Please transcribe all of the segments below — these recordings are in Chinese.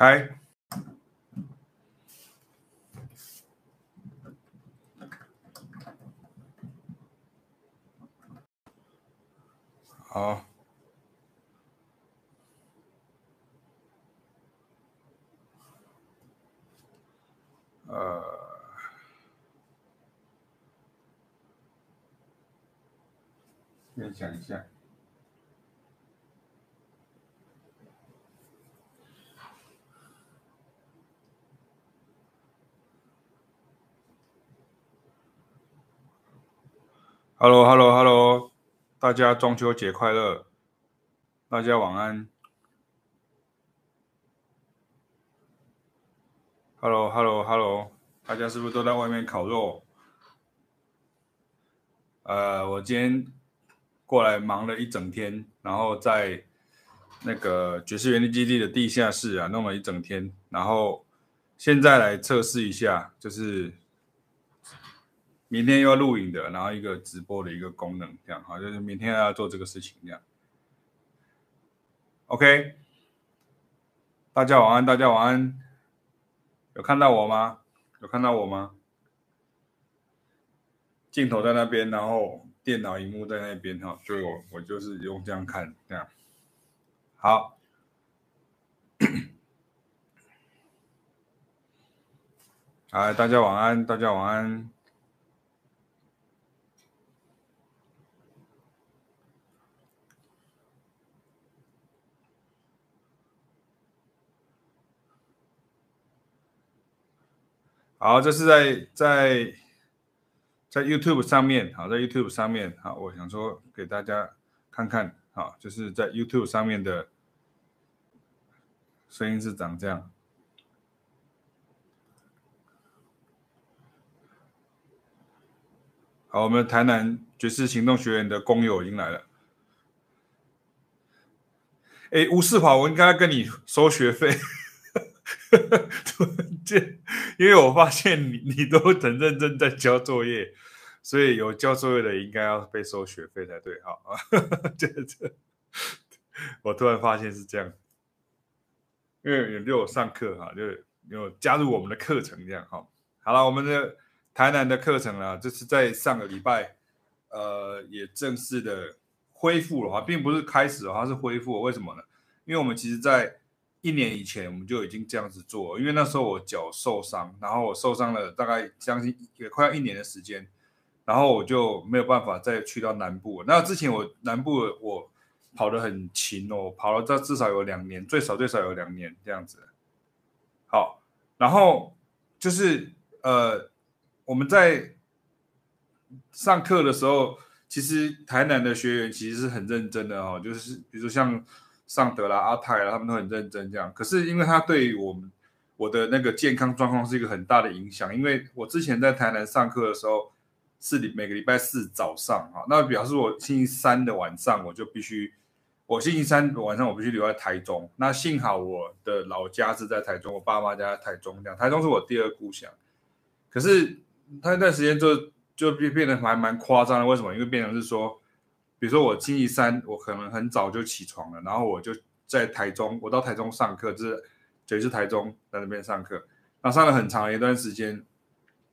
开。好。呃，先讲一下。Hello，Hello，Hello，大家中秋节快乐！大家晚安。Hello，Hello，Hello，大家是不是都在外面烤肉？呃，我今天过来忙了一整天，然后在那个爵士园地基地的地下室啊弄了一整天，然后现在来测试一下，就是明天又要录影的，然后一个直播的一个功能，这样好，就是明天要做这个事情，这样。OK，大家晚安，大家晚安。有看到我吗？有看到我吗？镜头在那边，然后电脑荧幕在那边哈，就我我就是用这样看，这样。好，好，大家晚安，大家晚安。好，这是在在在 YouTube 上面，好，在 YouTube 上面，好，我想说给大家看看，好，就是在 YouTube 上面的声音是长这样。好，我们台南爵士行动学院的工友已经来了。哎，吴世华，我应该跟你收学费。突然间，因为我发现你你都很认真在交作业，所以有交作业的应该要被收学费才对哈。这这，我突然发现是这样，因为有有上课哈，就有加入我们的课程这样哈。好了，我们的台南的课程啊，就是在上个礼拜，呃，也正式的恢复了哈，并不是开始的话是恢复，为什么呢？因为我们其实，在一年以前我们就已经这样子做，因为那时候我脚受伤，然后我受伤了大概将近也快要一年的时间，然后我就没有办法再去到南部。那之前我南部我跑得很勤哦，跑了这至少有两年，最少最少有两年这样子。好，然后就是呃我们在上课的时候，其实台南的学员其实是很认真的哦，就是比如说像。尚德啦、阿泰啦，他们都很认真这样。可是因为他对于我们我的那个健康状况是一个很大的影响。因为我之前在台南上课的时候是每个礼拜四早上哈，那表示我星期三的晚上我就必须，我星期三晚上我必须留在台中。那幸好我的老家是在台中，我爸妈家在台中这样，台中是我第二故乡。可是他那段时间就就变变得还蛮夸张的，为什么？因为变成是说。比如说我星期三，我可能很早就起床了，然后我就在台中，我到台中上课，就是就是台中在那边上课，然后上了很长一段时间，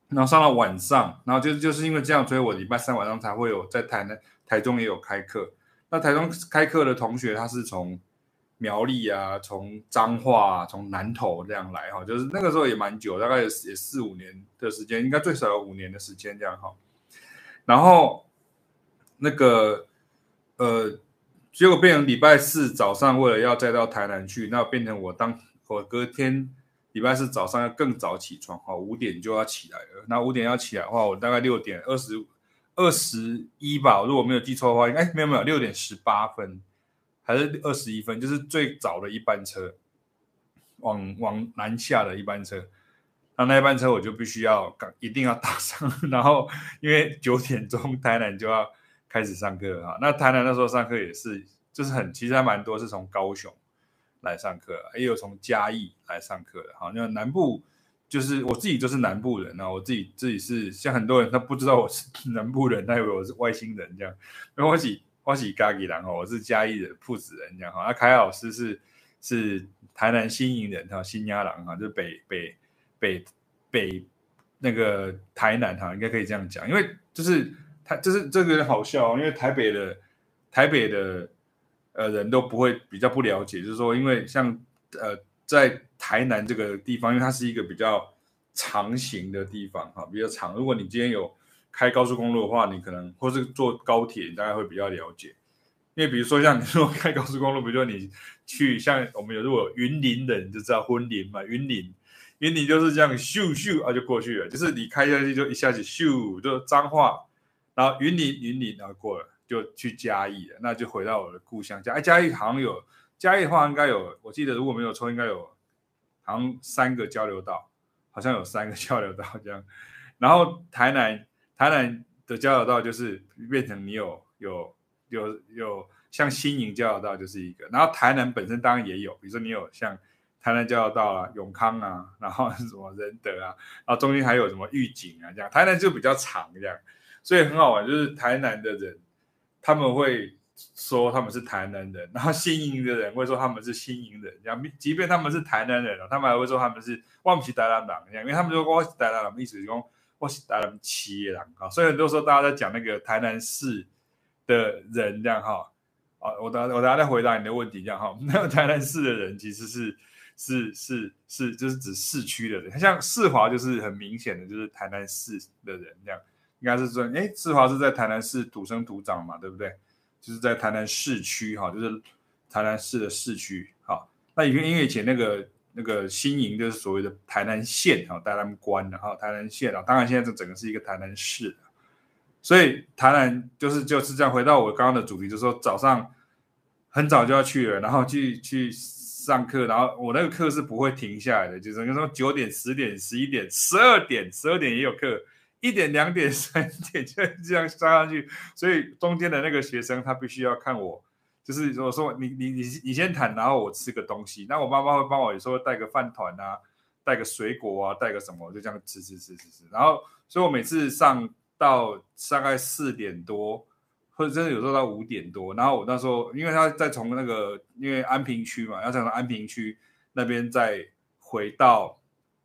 然后上到晚上，然后就就是因为这样，所以我礼拜三晚上才会有在台南、台中也有开课。那台中开课的同学，他是从苗栗啊，从彰化，从南投这样来哈，就是那个时候也蛮久，大概也也四五年的时间，应该最少有五年的时间这样哈。然后那个。呃，结果变成礼拜四早上，为了要再到台南去，那变成我当我隔天礼拜四早上要更早起床，哈，五点就要起来了。那五点要起来的话，我大概六点二十二十一吧，如果没有记错的话，哎，没有没有，六点十八分还是二十一分，就是最早的一班车，往往南下的一班车。那那一班车我就必须要赶，一定要搭上，然后因为九点钟台南就要。开始上课哈，那台南那时候上课也是，就是很其实还蛮多是从高雄来上课，也有从嘉义来上课的哈。那南部就是我自己就是南部人啊，我自己自己是像很多人他不知道我是 南部人，他以为我是外星人这样。因为我是我是嘉义人哈，我是嘉义的铺子人这样哈。那凯老师是是台南新营人哈，新亚郎哈，就北北北北那个台南哈，应该可以这样讲，因为就是他就是这个人好笑，因为台北的台北的呃人都不会比较不了解，就是说，因为像呃在台南这个地方，因为它是一个比较长型的地方哈，比较长。如果你今天有开高速公路的话，你可能或是坐高铁，你大概会比较了解。因为比如说像你 说开高速公路，比如说你去像我们有如果云林的人就知道云林嘛，云林云林就是这样咻咻啊就过去了，就是你开下去就一下子咻就脏话，然后云林云林然后过了就去嘉义了，那就回到我的故乡。嘉哎，嘉义好像有嘉义的话应该有，我记得如果没有错应该有好像三个交流道，好像有三个交流道这样，然后台南。台南的交流道就是变成你有有有有像新营交流道就是一个，然后台南本身当然也有，比如说你有像台南交流道啊、永康啊，然后什么仁德啊，然后中间还有什么玉井啊这样，台南就比较长这样，所以很好玩，就是台南的人他们会说他们是台南人，然后新营的人会说他们是新营人，然后，即便他们是台南人，他们还会说他们是忘不起台南人，因为他们说我是台南人，意思是说。我是台南市的人哈，所以很多时候大家在讲那个台南市的人这样哈，啊，我等我等下再回答你的问题这样哈。那个台南市的人其实是是是是就是指市区的人，像世华就是很明显的就是台南市的人这样，应该是说，哎，志华是在台南市土生土长嘛，对不对？就是在台南市区哈，就是台南市的市区哈。那因为因为以前那个。那个新营就是所谓的台南县啊，台南关的哈，台南县啊，当然现在这整个是一个台南市，所以台南就是就是这样。回到我刚刚的主题，就是说早上很早就要去了，然后去去上课，然后我那个课是不会停下来的，就是说九点、十点、十一点、十二点、十二点也有课，一点、两点、三点就这样上上去，所以中间的那个学生他必须要看我。就是我说你你你你先谈，然后我吃个东西。那我妈妈会帮我有时候带个饭团啊，带个水果啊，带个什么，就这样吃吃吃吃吃。然后，所以我每次上到大概四点多，或者真的有时候到五点多。然后我那时候，因为他在从那个因为安平区嘛，要从安平区那边再回到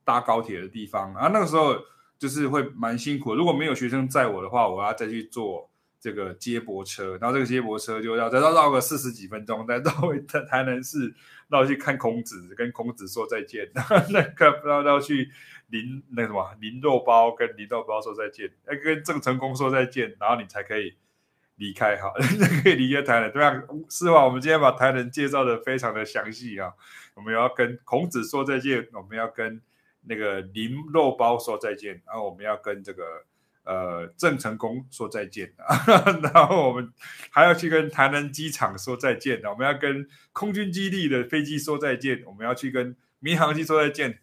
搭高铁的地方。然后那个时候就是会蛮辛苦。如果没有学生载我的话，我要再去坐。这个接驳车，然后这个接驳车就要再绕绕个四十几分钟，再绕回台台南市，绕去看孔子，跟孔子说再见。然 后那个不知道要去林那什么林肉包，跟林肉包说再见，要跟郑成功说再见，然后你才可以离开哈，才可以离开台南。对啊，是吧？我们今天把台南介绍的非常的详细啊。我们要跟孔子说再见，我们要跟那个林肉包说再见，然后我们要跟这个。呃，郑成功说再见，然后我们还要去跟台南机场说再见，我们要跟空军基地的飞机说再见，我们要去跟民航机说再见，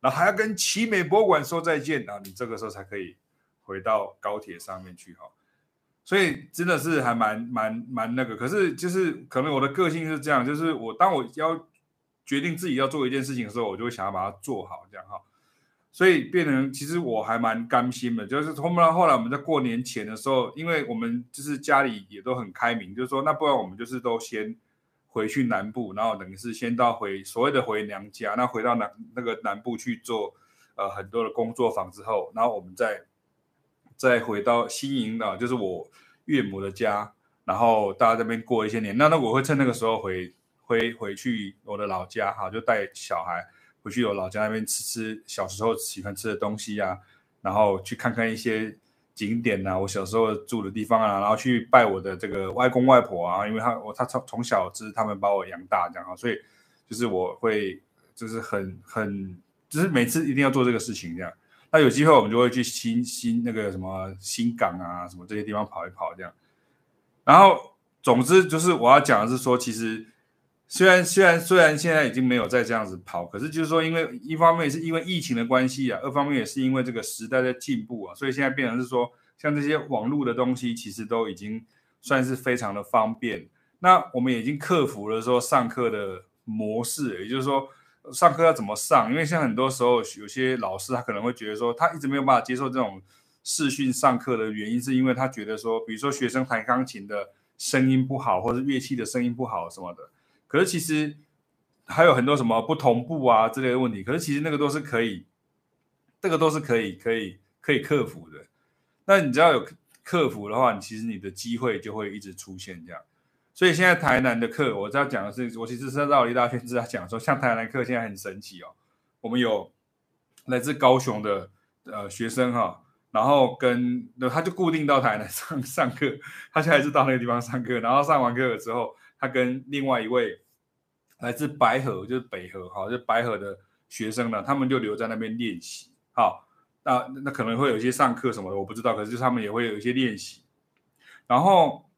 然后还要跟奇美博物馆说再见，然后你这个时候才可以回到高铁上面去哈。所以真的是还蛮蛮蛮那个，可是就是可能我的个性是这样，就是我当我要决定自己要做一件事情的时候，我就会想要把它做好，这样哈。所以变成其实我还蛮甘心的，就是后来后来我们在过年前的时候，因为我们就是家里也都很开明，就是说那不然我们就是都先回去南部，然后等于是先到回所谓的回娘家，那回到南那个南部去做呃很多的工作坊之后，然后我们再再回到新营的，就是我岳母的家，然后大家这边过一些年，那那我会趁那个时候回回回去我的老家哈，就带小孩。回去我老家那边吃吃小时候喜欢吃的东西啊，然后去看看一些景点啊，我小时候住的地方啊，然后去拜我的这个外公外婆啊，因为他我他从从小就是他们把我养大这样啊，所以就是我会就是很很就是每次一定要做这个事情这样。那有机会我们就会去新新那个什么新港啊什么这些地方跑一跑这样。然后总之就是我要讲的是说，其实。虽然虽然虽然现在已经没有再这样子跑，可是就是说，因为一方面是因为疫情的关系啊，二方面也是因为这个时代在进步啊，所以现在变成是说，像这些网络的东西，其实都已经算是非常的方便。那我们已经克服了说上课的模式，也就是说上课要怎么上，因为像很多时候有些老师他可能会觉得说，他一直没有办法接受这种视讯上课的原因，是因为他觉得说，比如说学生弹钢琴的声音不好，或者乐器的声音不好什么的。可是其实还有很多什么不同步啊之类的问题。可是其实那个都是可以，这个都是可以可以可以克服的。那你只要有克服的话，你其实你的机会就会一直出现这样。所以现在台南的课，我在讲的是，我其实是绕了一大圈，是在讲说，像台南课现在很神奇哦，我们有来自高雄的呃学生哈、然后跟他就固定到台南上上课，他现在是到那个地方上课，然后上完课了之后，他跟另外一位来自白河，就是北河哈，就白河的学生呢，他们就留在那边练习，好，那那可能会有一些上课什么的，我不知道，可是他们也会有一些练习，然后。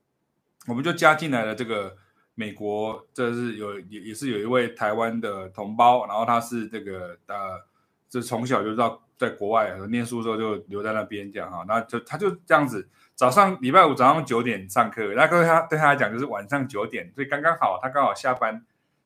我们就加进来了这个美国，这是有也也是有一位台湾的同胞，然后他是这个呃，就从小就知道在国外念书的时候就留在那边这样哈，那就他就这样子，早上礼拜五早上九点上课，那对他对他来讲就是晚上九点，所以刚刚好他刚好下班，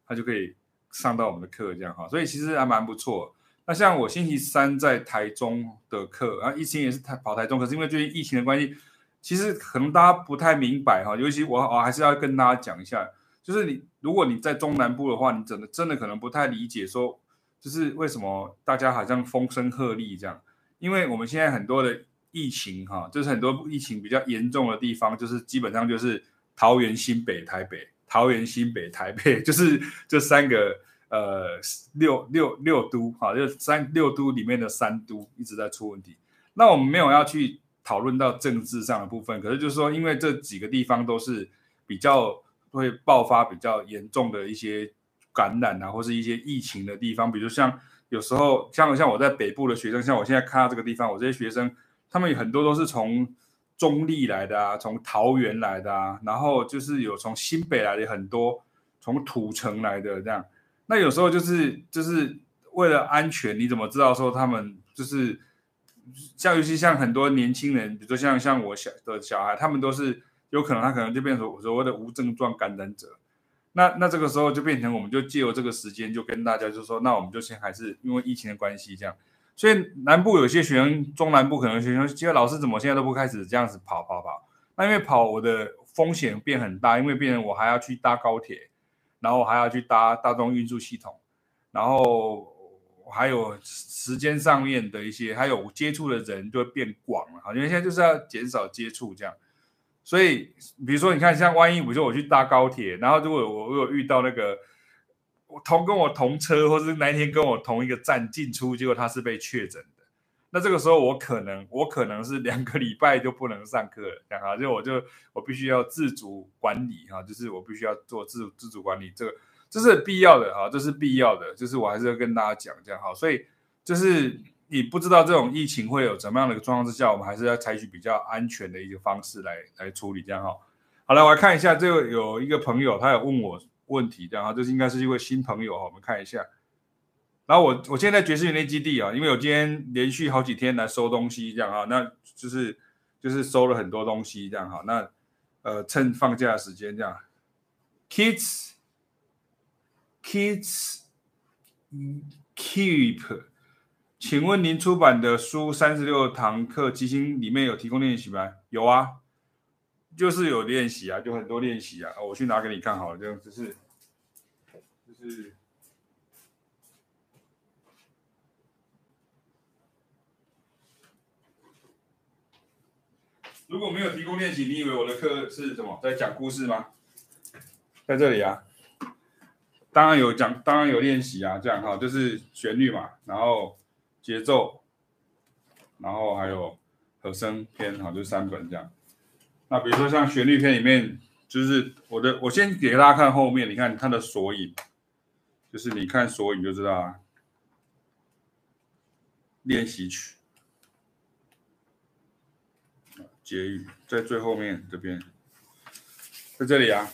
他就可以上到我们的课这样哈，所以其实还蛮不错。那像我星期三在台中的课，然后疫情也是台跑台中，可是因为最近疫情的关系。其实可能大家不太明白哈，尤其我我还是要跟大家讲一下，就是你如果你在中南部的话，你真的真的可能不太理解说，就是为什么大家好像风声鹤唳这样，因为我们现在很多的疫情哈，就是很多疫情比较严重的地方，就是基本上就是桃园、新北、台北，桃园、新北、台北，就是这三个呃六六六都哈，就三六都里面的三都一直在出问题，那我们没有要去。讨论到政治上的部分，可是就是说，因为这几个地方都是比较会爆发比较严重的一些感染啊，或是一些疫情的地方，比如像有时候像像我在北部的学生，像我现在看到这个地方，我这些学生他们有很多都是从中立来的啊，从桃园来的啊，然后就是有从新北来的很多，从土城来的这样，那有时候就是就是为了安全，你怎么知道说他们就是？像尤其像很多年轻人，比如说像像我小的小孩，他们都是有可能他可能就变成所谓的无症状感染者。那那这个时候就变成我们就借由这个时间就跟大家就说，那我们就先还是因为疫情的关系这样。所以南部有些学生，中南部可能学生，其实老师怎么现在都不开始这样子跑跑跑？那因为跑我的风险变很大，因为变成我还要去搭高铁，然后还要去搭大众运输系统，然后。还有时间上面的一些，还有接触的人就会变广了，好，因为现在就是要减少接触这样，所以比如说你看，像万一比如说我去搭高铁，然后如果我我有遇到那个我同跟我同车，或是那一天跟我同一个站进出，结果他是被确诊的，那这个时候我可能我可能是两个礼拜就不能上课了，这样哈，就我就我必须要自主管理哈，就是我必须要做自自主管理这个。这是必要的啊，这是必要的，就是我还是要跟大家讲这样哈，所以就是你不知道这种疫情会有怎么样的一个状况之下，我们还是要采取比较安全的一个方式来来处理这样哈。好了，我来看一下，这个有一个朋友他有问我问题这样哈，这是应该是一位新朋友哈，我们看一下。然后我我现在在爵士园林基地啊，因为我今天连续好几天来收东西这样哈，那就是就是收了很多东西这样哈，那呃趁放假时间这样，kids。Kids Keep，请问您出版的书三十六堂课即兴里面有提供练习吗？有啊，就是有练习啊，就很多练习啊。我去拿给你看好了，这样就是就是，如果没有提供练习，你以为我的课是什么？在讲故事吗？在这里啊。当然有讲，当然有练习啊，这样哈，就是旋律嘛，然后节奏，然后还有和声篇，哈，就三本这样。那比如说像旋律片里面，就是我的，我先给大家看后面，你看它的索引，就是你看索引就知道啊。练习曲，结语在最后面这边，在这里啊，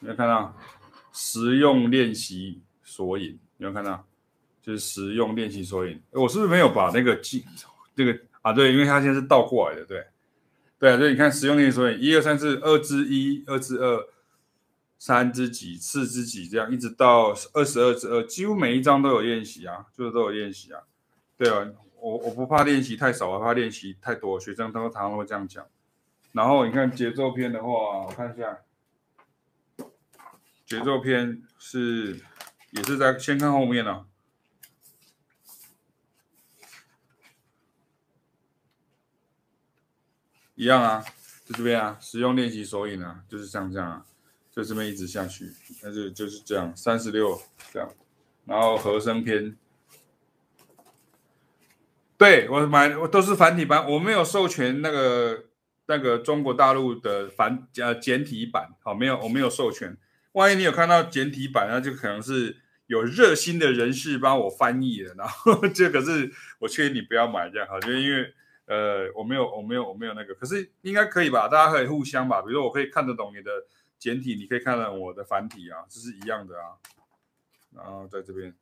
你有看到？实用练习索引，你有看到？就是实用练习索引。我是不是没有把那个记这个啊？对，因为它现在是倒过来的，对，对啊。所以你看实用练习所以，一二三四，二之一，二之二，三之几，四之几，这样一直到二十二之二，几乎每一章都有练习啊，就是都有练习啊。对啊，我我不怕练习太少，我怕练习太多，学生都常常会这样讲。然后你看节奏篇的话，我看一下。节奏篇是也是在先看后面啊，一样啊，就这边啊，实用练习手影啊，就是像这样啊，就这边一直下去，那就就是这样，三十六这样，然后和声篇，对我买我都是繁体版，我没有授权那个那个中国大陆的繁呃简体版，好，没有我没有授权。万一你有看到简体版，那就可能是有热心的人士帮我翻译的，然后 这可是我劝你不要买这样哈，就因为呃我没有我没有我没有那个，可是应该可以吧？大家可以互相吧，比如说我可以看得懂你的简体，你可以看得懂我的繁体啊，这是一样的啊。然后在这边，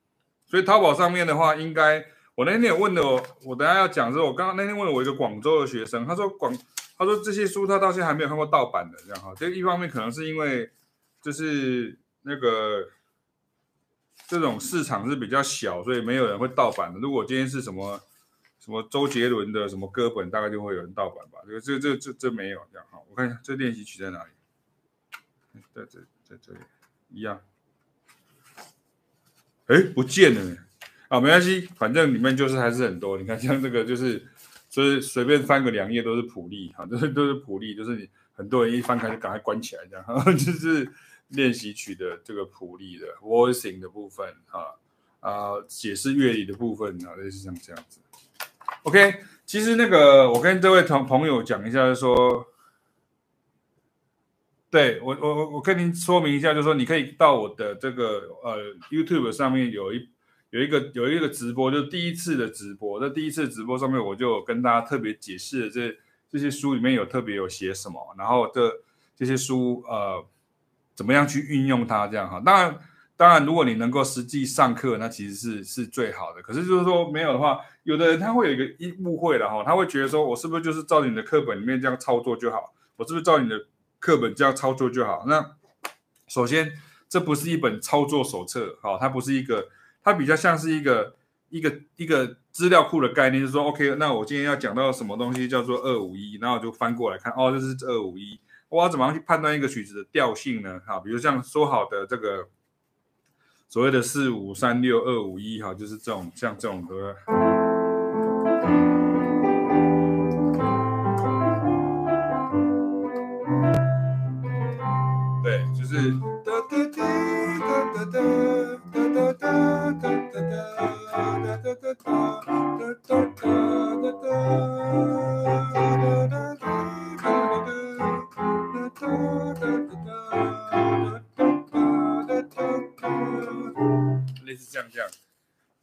所以淘宝上面的话，应该我那天有问的我，我等下要讲的时候，我刚刚那天问了我一个广州的学生，他说广他说这些书他到现在还没有看过盗版的这样哈，这一方面可能是因为。就是那个这种市场是比较小，所以没有人会盗版的。如果今天是什么什么周杰伦的什么歌本，大概就会有人盗版吧。这个这这这这没有这样哈。我看一下这练习曲在哪里？在这在这里一样。哎，不见了呢。啊，没关系，反正里面就是还是很多。你看像这个就是，所以随便翻个两页都是谱例哈，都是都是谱例，就是你很多人一翻开就赶快关起来这样，就是。练习曲的这个谱例的 voicing 的部分啊啊，解释乐理的部分啊，类似像这样子。OK，其实那个我跟这位同朋友讲一下，就是说，对我我我我跟您说明一下，就是说你可以到我的这个呃 YouTube 上面有一有一个有一个直播，就是第一次的直播。在第一次直播上面，我就跟大家特别解释了这这些书里面有特别有写什么，然后这这些书呃。怎么样去运用它？这样哈，当然，当然，如果你能够实际上课，那其实是是最好的。可是就是说没有的话，有的人他会有一个一误会了哈，他会觉得说，我是不是就是照你的课本里面这样操作就好？我是不是照你的课本这样操作就好？那首先，这不是一本操作手册，哈，它不是一个，它比较像是一个一个一个资料库的概念，就是说，OK，那我今天要讲到什么东西叫做二五一，然后我就翻过来看，哦，这是二五一。我要怎么样去判断一个曲子的调性呢？哈，比如像说好的这个所谓的四五三六二五一，哈，就是这种像这种歌，类似这样这样，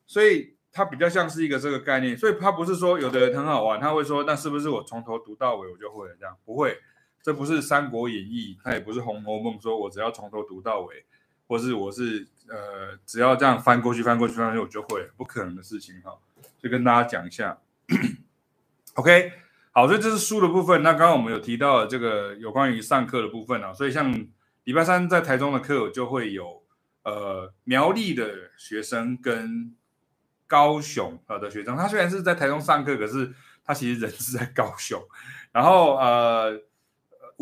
所以它比较像是一个这个概念，所以它不是说有的人很好玩，他会说那是不是我从头读到尾我就会了这样？不会，这不是《三国演义》，它也不是《红楼梦》，说我只要从头读到尾，或是我是呃只要这样翻过去翻过去翻过去我就会，不可能的事情哈。就跟大家讲一下，OK，好，所以这是书的部分。那刚刚我们有提到这个有关于上课的部分啊，所以像礼拜三在台中的课就会有。呃，苗栗的学生跟高雄呃的学生，他虽然是在台中上课，可是他其实人是在高雄。然后呃，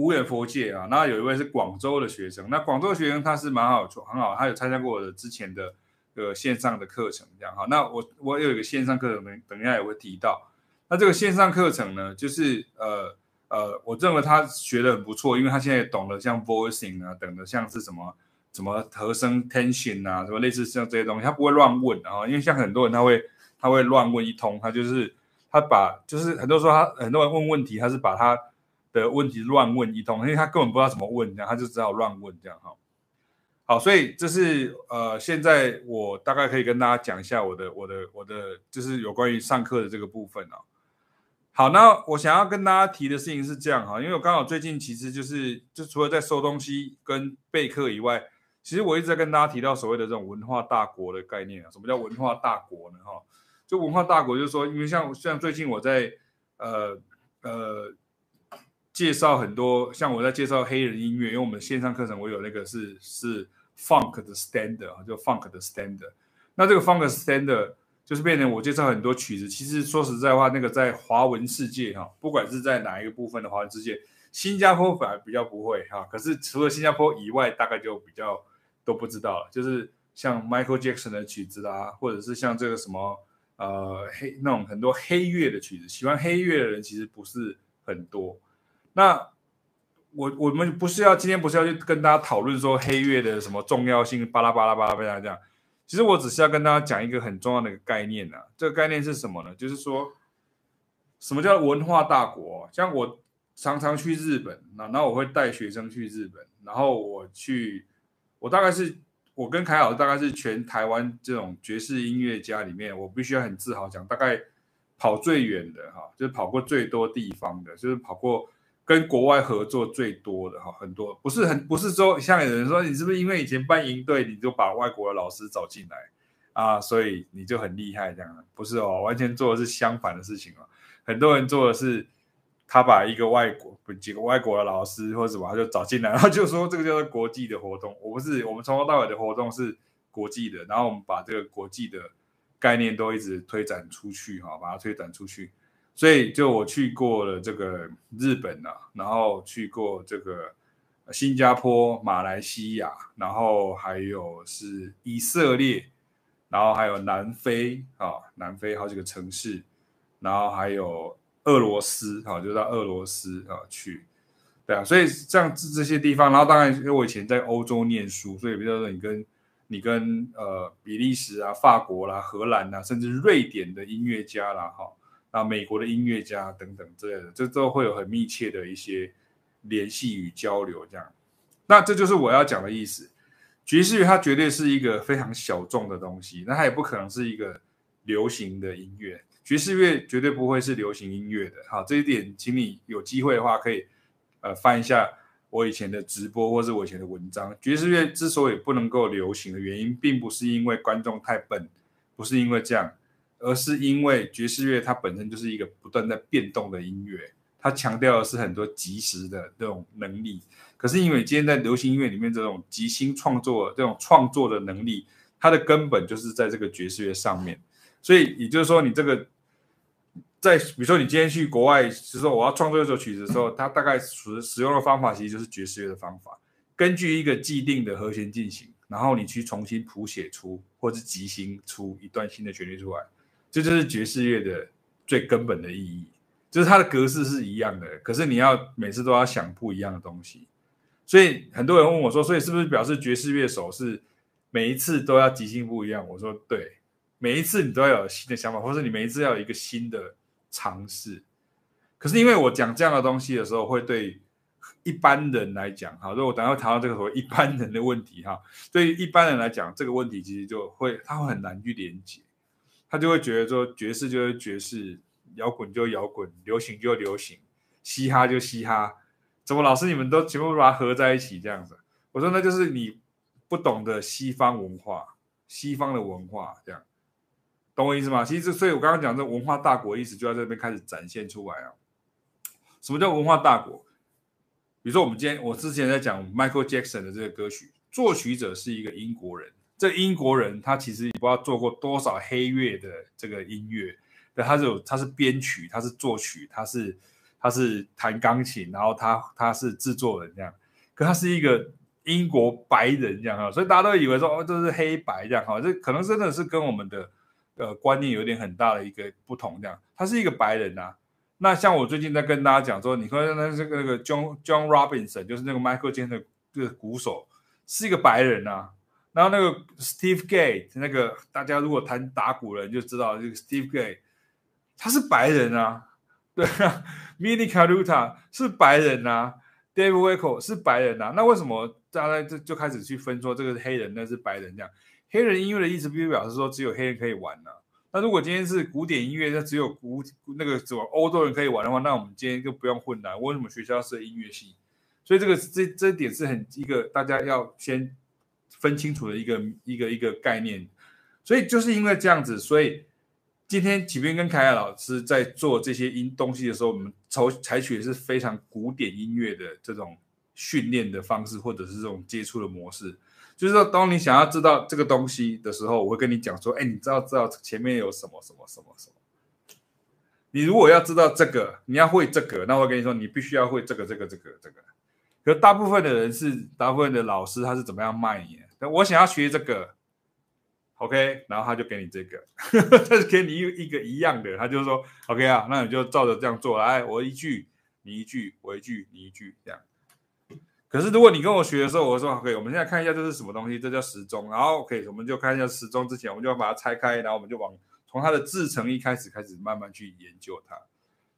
无远佛界啊，那有一位是广州的学生，那广州的学生他是蛮好，很好，他有参加过我的之前的呃线上的课程，这样哈。那我我有一个线上课程，等等一下也会提到。那这个线上课程呢，就是呃呃，我认为他学得很不错，因为他现在懂得像 voicing 啊等的，像是什么。什么和声 tension 啊，什么类似像这些东西，他不会乱问啊，因为像很多人他会他会乱问一通，他就是他把就是很多时候他很多人问问题，他是把他的问题乱问一通，因为他根本不知道怎么问，这样他就只好乱问这样哈。好，所以这是呃，现在我大概可以跟大家讲一下我的我的我的就是有关于上课的这个部分啊。好，那我想要跟大家提的事情是这样哈，因为我刚好最近其实就是就除了在收东西跟备课以外。其实我一直在跟大家提到所谓的这种文化大国的概念啊，什么叫文化大国呢？哈，就文化大国就是说，因为像像最近我在呃呃介绍很多，像我在介绍黑人音乐，因为我们线上课程我有那个是是 funk 的 standard 啊，就 funk 的 standard。那这个 funk standard 就是变成我介绍很多曲子，其实说实在话，那个在华文世界哈，不管是在哪一个部分的华文世界，新加坡反而比较不会哈，可是除了新加坡以外，大概就比较。都不知道了，就是像 Michael Jackson 的曲子啦，或者是像这个什么呃黑那种很多黑乐的曲子，喜欢黑乐的人其实不是很多。那我我们不是要今天不是要去跟大家讨论说黑月的什么重要性，巴拉巴拉巴拉巴拉这样。其实我只是要跟大家讲一个很重要的一个概念呐、啊，这个概念是什么呢？就是说，什么叫文化大国？像我常常去日本，那那我会带学生去日本，然后我去，我大概是我跟凯老师大概是全台湾这种爵士音乐家里面，我必须要很自豪讲，大概跑最远的哈，就是跑过最多地方的，就是跑过。跟国外合作最多的哈，很多不是很不是说像有人说，你是不是因为以前办营队，你就把外国的老师找进来啊，所以你就很厉害这样？不是哦，完全做的是相反的事情哦。很多人做的是，他把一个外国几个外国的老师或者什么他就找进来，然后就说这个叫做国际的活动。我不是，我们从头到尾的活动是国际的，然后我们把这个国际的概念都一直推展出去哈，把它推展出去。所以，就我去过了这个日本啊，然后去过这个新加坡、马来西亚，然后还有是以色列，然后还有南非啊，南非好几个城市，然后还有俄罗斯啊，就到俄罗斯啊去，对啊，所以像这这些地方，然后当然因为我以前在欧洲念书，所以比如说你跟你跟呃比利时啊、法国啦、荷兰啊，甚至瑞典的音乐家啦，哈。啊，美国的音乐家等等之类的，这都会有很密切的一些联系与交流。这样，那这就是我要讲的意思。爵士乐它绝对是一个非常小众的东西，那它也不可能是一个流行的音乐。爵士乐绝对不会是流行音乐的。好，这一点，请你有机会的话，可以呃翻一下我以前的直播或是我以前的文章。爵士乐之所以不能够流行的原因，并不是因为观众太笨，不是因为这样。而是因为爵士乐它本身就是一个不断在变动的音乐，它强调的是很多即时的这种能力。可是因为今天在流行音乐里面，这种即兴创作、这种创作的能力，它的根本就是在这个爵士乐上面。所以也就是说，你这个在比如说你今天去国外，就是说我要创作一首曲子的时候，它大概使使用的方法其实就是爵士乐的方法，根据一个既定的和弦进行，然后你去重新谱写出或是即兴出一段新的旋律出来。这就是爵士乐的最根本的意义，就是它的格式是一样的，可是你要每次都要想不一样的东西。所以很多人问我说：“所以是不是表示爵士乐手是每一次都要即兴不一样？”我说：“对，每一次你都要有新的想法，或是你每一次要有一个新的尝试。”可是因为我讲这样的东西的时候，会对一般人来讲，哈，如果我等下会谈到这个所谓一般人的问题，哈，对于一般人来讲，这个问题其实就会他会很难去连接。他就会觉得说，爵士就是爵士，摇滚就摇滚，流行就流行，嘻哈就嘻哈，怎么老师你们都全部把它合在一起这样子？我说那就是你不懂得西方文化，西方的文化这样，懂我意思吗？其实，所以我刚刚讲这文化大国意思就在这边开始展现出来啊。什么叫文化大国？比如说我们今天，我之前在讲 Michael Jackson 的这个歌曲，作曲者是一个英国人。这英国人他其实也不知道做过多少黑乐的这个音乐，对，他是有他是编曲，他是作曲，他是他是弹钢琴，然后他他是制作人这样，可他是一个英国白人这样哈，所以大家都以为说哦这是黑白这样哈，这可能真的是跟我们的呃观念有点很大的一个不同这样，他是一个白人呐、啊。那像我最近在跟大家讲说，你看那这个那个 John John Robinson 就是那个 Michael Jackson 的这个鼓手是一个白人呐、啊。然后那个 Steve Gay，那个大家如果谈打鼓人就知道，这个 Steve Gay，他是白人啊，对啊，Vinnie Colaiuta 是白人啊，Dave Weckl 是白人啊，那为什么大家就就开始去分说这个是黑人，那是白人这样？黑人音乐的意思并不表示说只有黑人可以玩呢、啊。那如果今天是古典音乐，那只有古那个什么欧洲人可以玩的话，那我们今天就不用混了。为什么学校设音乐系？所以这个这这点是很一个大家要先。分清楚的一个一个一个概念，所以就是因为这样子，所以今天启斌跟凯凯老师在做这些音东西的时候，我们采采取的是非常古典音乐的这种训练的方式，或者是这种接触的模式。就是说，当你想要知道这个东西的时候，我会跟你讲说：“哎，你知道知道前面有什么什么什么什么？你如果要知道这个，你要会这个，那我跟你说，你必须要会这个这个这个这个。可大部分的人是，大部分的老师他是怎么样卖你？我想要学这个，OK，然后他就给你这个，他是给你一一个一样的，他就说 OK 啊，那你就照着这样做来，我一句你一句，我一句你一句这样。可是如果你跟我学的时候，我说 OK，我们现在看一下这是什么东西，这叫时钟，然后 OK，我们就看一下时钟之前，我们就要把它拆开，然后我们就往从它的制成一开始开始慢慢去研究它。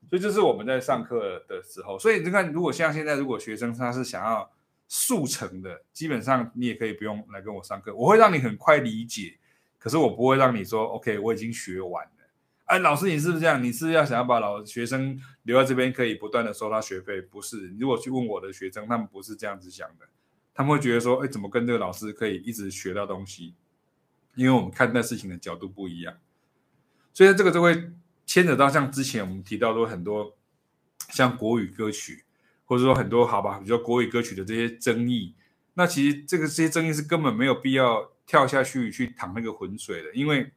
所以这是我们在上课的时候，所以你看，如果像现在，如果学生他是想要速成的，基本上你也可以不用来跟我上课，我会让你很快理解。可是我不会让你说，OK，我已经学完了。哎，老师，你是不是这样？你是要想要把老学生留在这边，可以不断的收他学费？不是，你如果去问我的学生，他们不是这样子想的。他们会觉得说，哎，怎么跟这个老师可以一直学到东西？因为我们看待事情的角度不一样。所以这个就会牵扯到像之前我们提到说很多像国语歌曲，或者说很多好吧，比如说国语歌曲的这些争议。那其实这个这些争议是根本没有必要。跳下去去淌那个浑水的，因为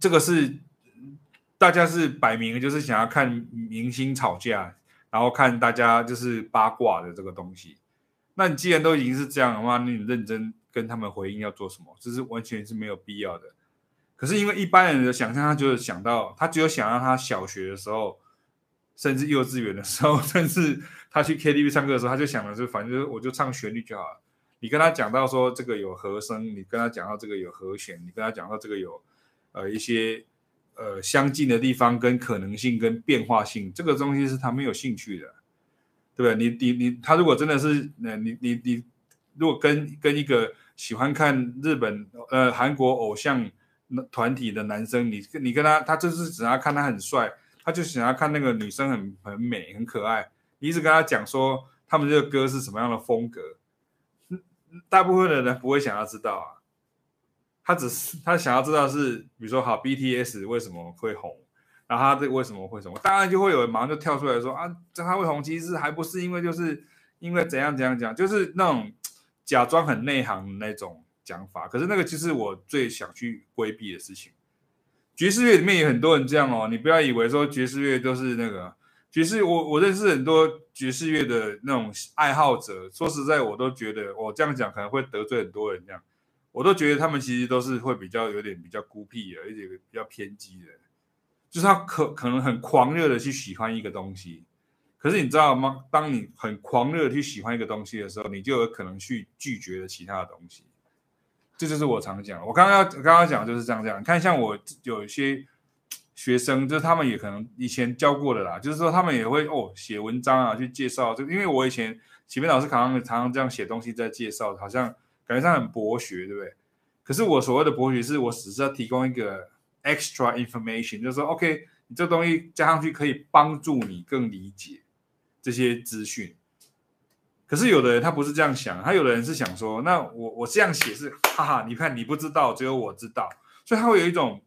这个是大家是摆明就是想要看明星吵架，然后看大家就是八卦的这个东西。那你既然都已经是这样的话，那你认真跟他们回应要做什么？这是完全是没有必要的。可是因为一般人的想象，他就是想到他只有想到他小学的时候，甚至幼稚园的时候，甚至他去 KTV 唱歌的时候，他就想的是，反正我就唱旋律就好了。你跟他讲到说这个有和声，你跟他讲到这个有和弦，你跟他讲到这个有呃一些呃相近的地方跟可能性跟变化性，这个东西是他没有兴趣的，对不对？你你你，他如果真的是呃你你你，如果跟跟一个喜欢看日本呃韩国偶像团体的男生，你你跟他他就是只要看他很帅，他就想要看那个女生很很美很可爱，你一直跟他讲说他们这个歌是什么样的风格。大部分的人不会想要知道啊，他只是他想要知道是，比如说好 BTS 为什么会红，然后他这为什么会什么，当然就会有人马上就跳出来说啊，这他会红，其实还不是因为就是因为怎样怎样讲，就是那种假装很内行的那种讲法。可是那个其实我最想去规避的事情。爵士乐里面有很多人这样哦，你不要以为说爵士乐都是那个。爵士，我我认识很多爵士乐的那种爱好者。说实在，我都觉得我这样讲可能会得罪很多人。这样，我都觉得他们其实都是会比较有点比较孤僻，而且比较偏激的。就是他可可能很狂热的去喜欢一个东西，可是你知道吗？当你很狂热的去喜欢一个东西的时候，你就有可能去拒绝了其他的东西。这就是我常讲，我刚刚要刚刚讲就是这样这样。你看，像我有一些。学生就是他们也可能以前教过的啦，就是说他们也会哦写文章啊去介绍，就因为我以前启明老师常常常常这样写东西在介绍，好像感觉上很博学，对不对？可是我所谓的博学是我只是要提供一个 extra information，就是说 OK，你这东西加上去可以帮助你更理解这些资讯。可是有的人他不是这样想，他有的人是想说，那我我这样写是哈哈，你看你不知道，只有我知道，所以他会有一种。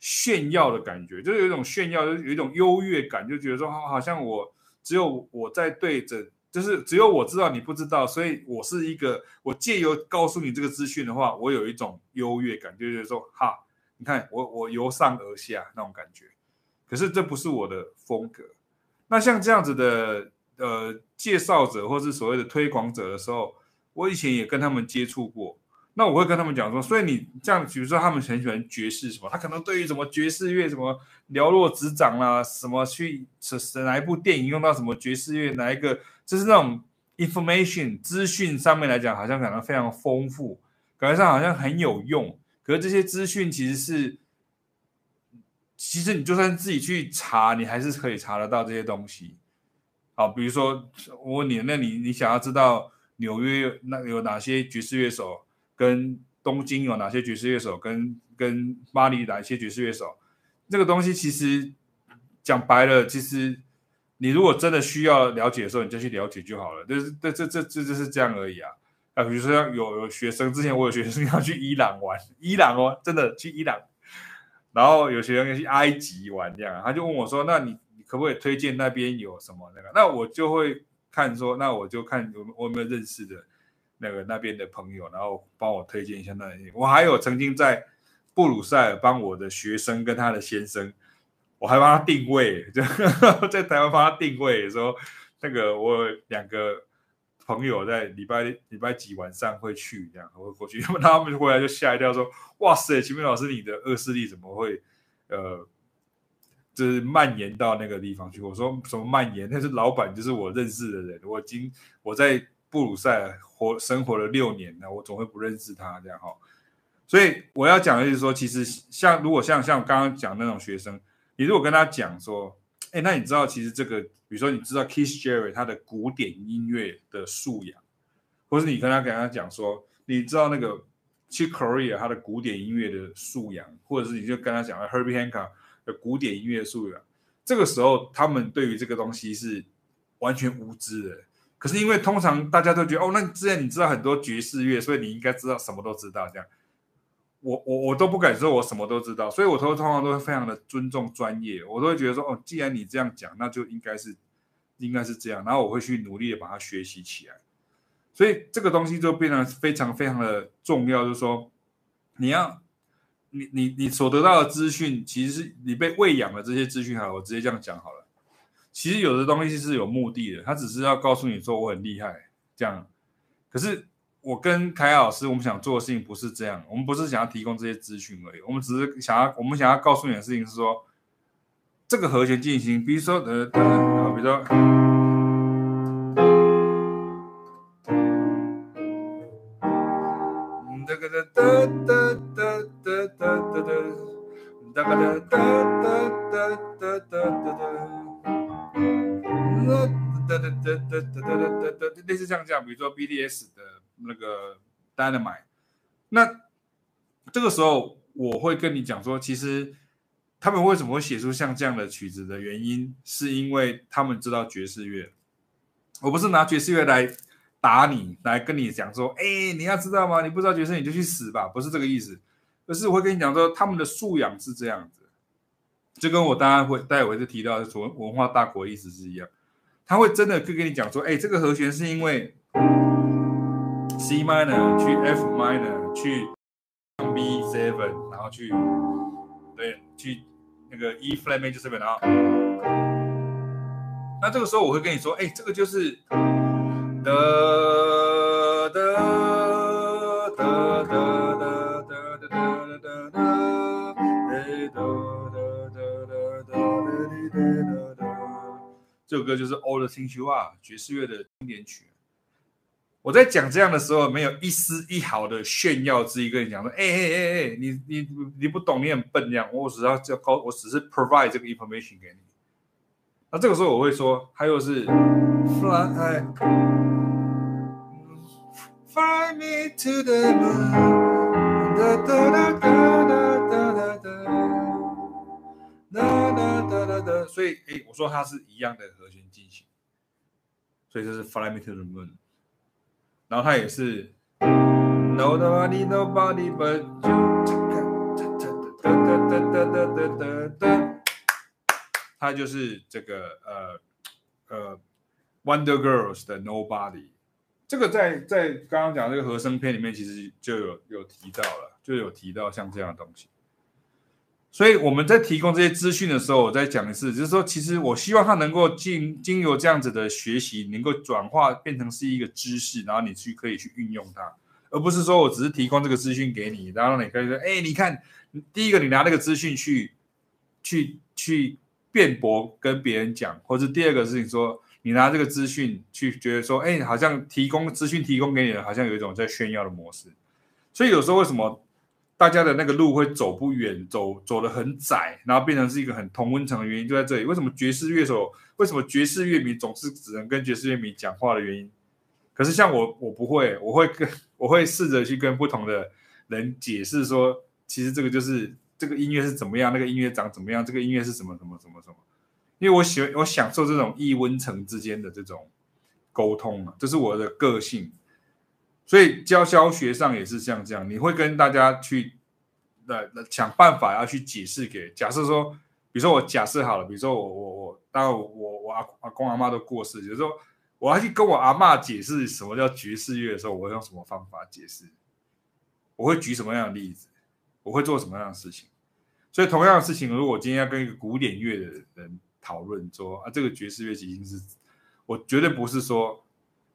炫耀的感觉，就是有一种炫耀，就是有一种优越感，就觉得说，好像我只有我在对着，就是只有我知道你不知道，所以我是一个，我借由告诉你这个资讯的话，我有一种优越感，就觉得说，哈，你看我我由上而下那种感觉。可是这不是我的风格。那像这样子的呃介绍者或是所谓的推广者的时候，我以前也跟他们接触过。那我会跟他们讲说，所以你这样，比如说他们很喜欢爵士什么，他可能对于什么爵士乐什么了若指掌啦，什么去是是哪一部电影用到什么爵士乐，哪一个就是那种 information 资讯上面来讲，好像感到非常丰富，感觉上好像很有用。可是这些资讯其实是，其实你就算自己去查，你还是可以查得到这些东西。好，比如说我问你，那你你想要知道纽约那有哪些爵士乐手？跟东京有哪些爵士乐手？跟跟巴黎哪些爵士乐手？这个东西其实讲白了，其实你如果真的需要了解的时候，你就去了解就好了。就是这这这这就是这样而已啊！啊，比如说有有学生，之前我有学生 要去伊朗玩，伊朗哦，真的去伊朗，然后有学生要去埃及玩，这样他就问我说：“那你可不可以推荐那边有什么那个？”那我就会看说，那我就看我我有没有认识的。那个那边的朋友，然后帮我推荐一下那里。我还有曾经在布鲁塞尔帮我的学生跟他的先生，我还帮他定位，就在台湾帮他定位的时候，那个我两个朋友在礼拜礼拜几晚上会去这样我，会过去，他们他们回来就吓一跳，说：“哇塞，秦明老师，你的恶势力怎么会呃，是蔓延到那个地方去？”我说：“什么蔓延？那是老板，就是我认识的人。我已经我在布鲁塞尔活生活了六年了，我总会不认识他这样哈。所以我要讲的就是说，其实像如果像像刚刚讲那种学生，你如果跟他讲说，哎，那你知道其实这个。”比如说，你知道 Kiss Jerry 他的古典音乐的素养，或是你跟他跟他讲说，你知道那个 Chick Corea 他的古典音乐的素养，或者是你就跟他讲了 Herbie Hancock 的古典音乐素养，这个时候他们对于这个东西是完全无知的。可是因为通常大家都觉得，哦，那之前你知道很多爵士乐，所以你应该知道什么都知道这样。我我我都不敢说我什么都知道，所以我都通常都会非常的尊重专业，我都会觉得说，哦，既然你这样讲，那就应该是应该是这样，然后我会去努力的把它学习起来。所以这个东西就变得非常非常的重要，就是说，你要你你你所得到的资讯，其实是你被喂养的这些资讯，好，我直接这样讲好了。其实有的东西是有目的的，他只是要告诉你说我很厉害，这样，可是。我跟凯老师，我们想做的事情不是这样，我们不是想要提供这些资讯而已，我们只是想要，我们想要告诉你的事情是说，这个和弦进行，比如说呃，比如说，哒哒哒哒哒哒哒哒哒哒哒哒哒哒哒哒类似像这样，比如说 BDS 的那个 Dynamite，那这个时候我会跟你讲说，其实他们为什么会写出像这样的曲子的原因，是因为他们知道爵士乐。我不是拿爵士乐来打你，来跟你讲说，哎，你要知道吗？你不知道爵士你就去死吧，不是这个意思，而是我会跟你讲说，他们的素养是这样子，就跟我当然会待会就提到的说文化大国意思是一样。他会真的会跟你讲说，哎，这个和弦是因为 C minor 去 F minor 去 B seven，然后去对去那个 E flat major seven，然后那这个时候我会跟你说，哎，这个就是的的这首歌就是《All the Things You Are》爵士乐的经典曲。我在讲这样的时候，没有一丝一毫的炫耀之意，跟你讲说：“哎哎哎哎，你你你不懂，你很笨。”这样，我只要叫高，我只是 provide 这个 information 给你。那这个时候我会说，还有是 Fly Fly me to the moon，哒哒哒哒哒哒哒。所以，诶，我说它是一样的和弦进行，所以这是 fly me to the moon。然后它也是 no nobody nobody，but you。它就是这个呃呃 wonder girls 的 nobody，这个在在刚刚讲这个和声片里面其实就有有提到了，就有提到像这样的东西。所以我们在提供这些资讯的时候，我再讲一次，就是说，其实我希望他能够经经由这样子的学习，能够转化变成是一个知识，然后你去可以去运用它，而不是说我只是提供这个资讯给你，然后你可以说，哎，你看，第一个你拿那个资讯去去去辩驳跟别人讲，或者第二个是你说你拿这个资讯去觉得说，哎，好像提供资讯提供给你的，好像有一种在炫耀的模式。所以有时候为什么？大家的那个路会走不远，走走得很窄，然后变成是一个很同温层的原因就在这里。为什么爵士乐手，为什么爵士乐迷总是只能跟爵士乐迷讲话的原因？可是像我，我不会，我会跟 我会试着去跟不同的人解释说，其实这个就是这个音乐是怎么样，那个音乐长怎么样，这个音乐是什么什么什么什么。因为我喜欢我享受这种异温层之间的这种沟通嘛，这是我的个性。所以教教学上也是像这样，你会跟大家去，呃，想办法要去解释给。假设说，比如说我假设好了，比如说我我我，当我我阿阿公阿妈都过世，就是说我要去跟我阿嬷解释什么叫爵士乐的时候，我会用什么方法解释？我会举什么样的例子？我会做什么样的事情？所以同样的事情，如果我今天要跟一个古典乐的人讨论说啊，这个爵士乐已经是，我绝对不是说。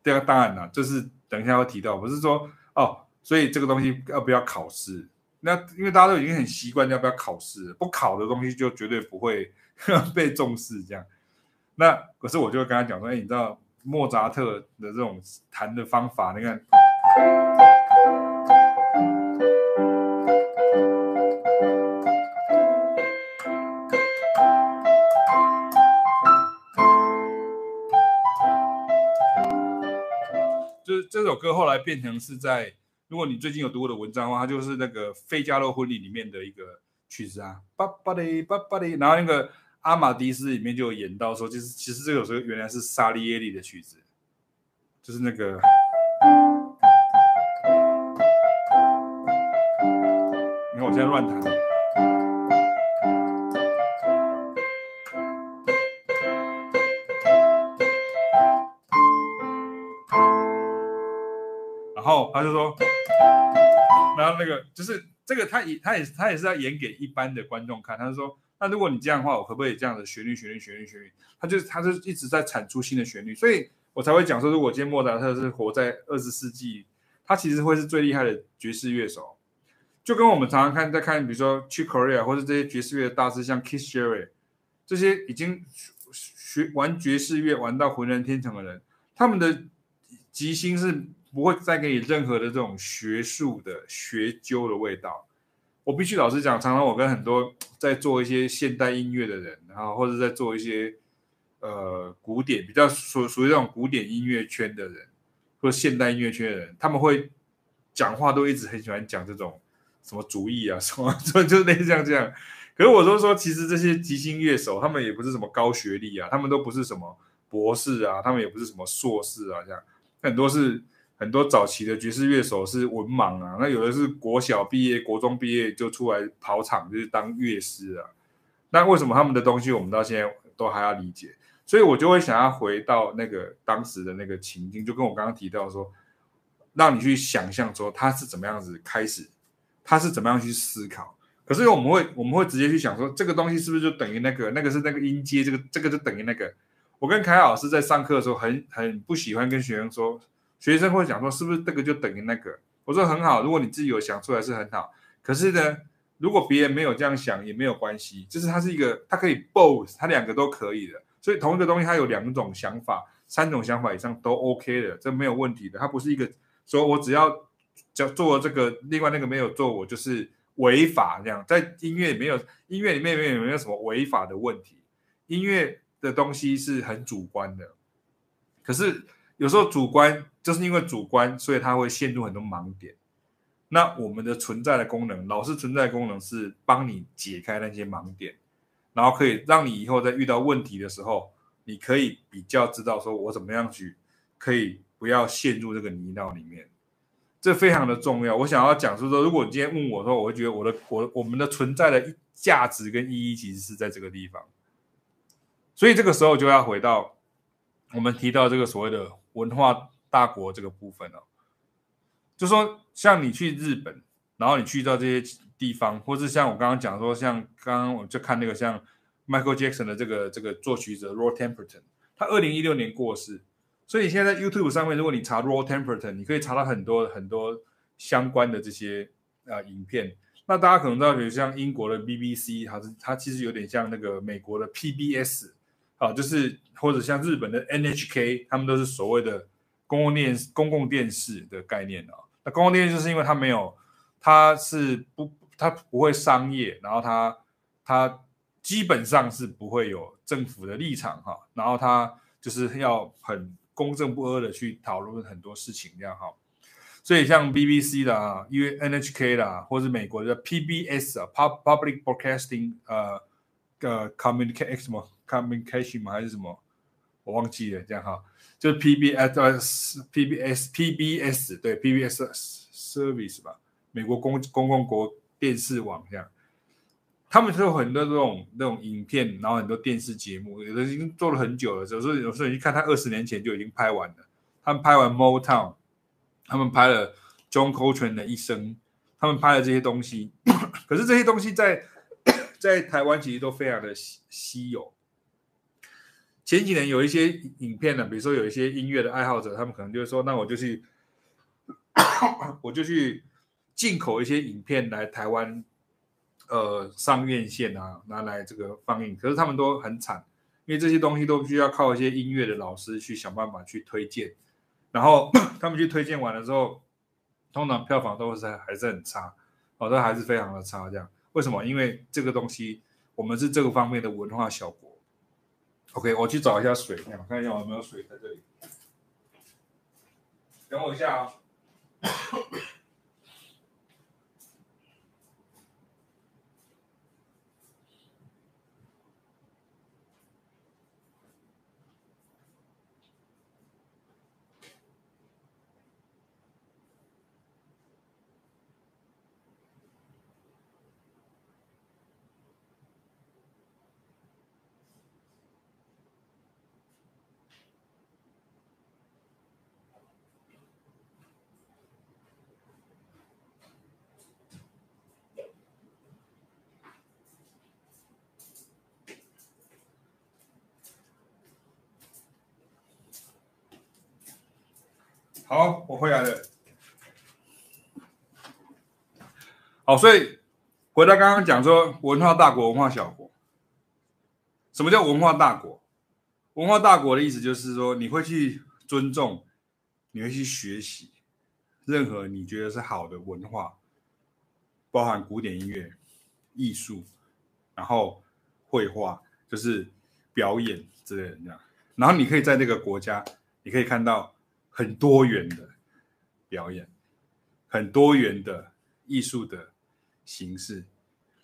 这个，当然了，就是等一下会提到，不是说哦，所以这个东西要不要考试？那因为大家都已经很习惯要不要考试，不考的东西就绝对不会 被重视。这样，那可是我就会跟他讲说，哎，你知道莫扎特的这种弹的方法，你看。这首歌后来变成是在，如果你最近有读我的文章的话，它就是那个《费加罗婚礼》里面的一个曲子啊，巴巴的巴巴的，然后那个阿玛迪斯里面就有演到说，就是其实这首歌原来是萨利耶利的曲子，就是那个。你看我现在乱弹。然后他就说，然后那个就是这个，他也他也他也是要演给一般的观众看。他就说，那如果你这样的话，我可不可以这样的旋律旋律旋律旋律？他就他就一直在产出新的旋律，所以我才会讲说，如果今天莫扎特是活在二十世纪，他其实会是最厉害的爵士乐手。就跟我们常常看在看，比如说 Chick Corea 或者这些爵士乐的大师，像 Keith Jarrett 这些已经学玩爵士乐玩到浑然天成的人，他们的即兴是不会再给你任何的这种学术的学究的味道。我必须老实讲，常常我跟很多 在做一些现代音乐的人，然后或者在做一些呃古典比较属属于这种古典音乐圈的人，或现代音乐圈的人，他们会讲话都一直很喜欢讲这种。什么主义啊？什么就就类似像这样。可是我都说，其实这些即兴乐手，他们也不是什么高学历啊，他们都不是什么博士啊，他们也不是什么硕士啊，这样很多是很多早期的爵士乐手是文盲啊。那有的是国小毕业、国中毕业就出来跑场，就是当乐师啊。那为什么他们的东西我们到现在都还要理解？所以我就会想要回到那个当时的那个情境，就跟我刚刚提到说，让你去想象说他是怎么样子开始。他是怎么样去思考？可是我们会我们会直接去想说，这个东西是不是就等于那个？那个是那个音阶，这个这个就等于那个。我跟凯老师在上课的时候很很不喜欢跟学生说，学生会讲说是不是这个就等于那个？我说很好，如果你自己有想出来是很好。可是呢，如果别人没有这样想也没有关系，就是它是一个，它可以 both，它两个都可以的。所以同一个东西它有两种想法、三种想法以上都 OK 的，这没有问题的。它不是一个说我只要。就做这个，另外那个没有做，我就是违法这样。在音乐里没有，音乐里面没有没有什么违法的问题。音乐的东西是很主观的，可是有时候主观就是因为主观，所以它会陷入很多盲点。那我们的存在的功能，老师存在的功能是帮你解开那些盲点，然后可以让你以后在遇到问题的时候，你可以比较知道说我怎么样去可以不要陷入这个泥淖里面。这非常的重要。我想要讲述说，如果你今天问我的话，我会觉得我的我我们的存在的价值跟意义其实是在这个地方。所以这个时候就要回到我们提到这个所谓的文化大国这个部分哦。就说像你去日本，然后你去到这些地方，或是像我刚刚讲说，像刚刚我就看那个像 Michael Jackson 的这个这个作曲者 Rod Temperton，他二零一六年过世。所以现在在 YouTube 上面，如果你查 Rod Temperton，你可以查到很多很多相关的这些啊、影片。那大家可能知道，比如像英国的 BBC，它是它其实有点像那个美国的 PBS 啊，就是或者像日本的 NHK，他们都是所谓的公共电公共电视的概念啊。那公共电视就是因为它没有，它是不它不会商业，然后它它基本上是不会有政府的立场哈，然后它就是要很。公正不阿的去讨论很多事情，这样哈。所以像 BBC 啦，因为 NHK 啦，或者美国的 PBS 啊，Public Broadcasting 呃呃 Communication 什么 Communication 吗？还是什么？我忘记了，这样哈，就是 PBS，PBS，PBS，对 PBS Service 吧，美国公公共国电视网这样。他们是有很多这种那种影片，然后很多电视节目，有的已经做了很久了。有时候有时候你看，他二十年前就已经拍完了。他们拍完 Motown，他们拍了 John Coltrane 的一生，他们拍了这些东西。可是这些东西在在台湾其实都非常的稀稀有。前几年有一些影片呢，比如说有一些音乐的爱好者，他们可能就会说，那我就去，我就去进口一些影片来台湾，呃，上院线啊，拿来这个放映。可是他们都很惨，因为这些东西都需要靠一些音乐的老师去想办法去推荐，然后 他们去推荐完了之后，通常票房都是还是很差，哦，都还是非常的差。这样为什么？因为这个东西，我们是这个方面的文化小国。OK，我去找一下水，我看一下我有没有水在这里。等我一下啊。好，我回来了。好，所以回到刚刚讲说文化大国、文化小国。什么叫文化大国？文化大国的意思就是说，你会去尊重，你会去学习任何你觉得是好的文化，包含古典音乐、艺术，然后绘画，就是表演之类的这样。然后你可以在这个国家，你可以看到。很多元的表演，很多元的艺术的形式。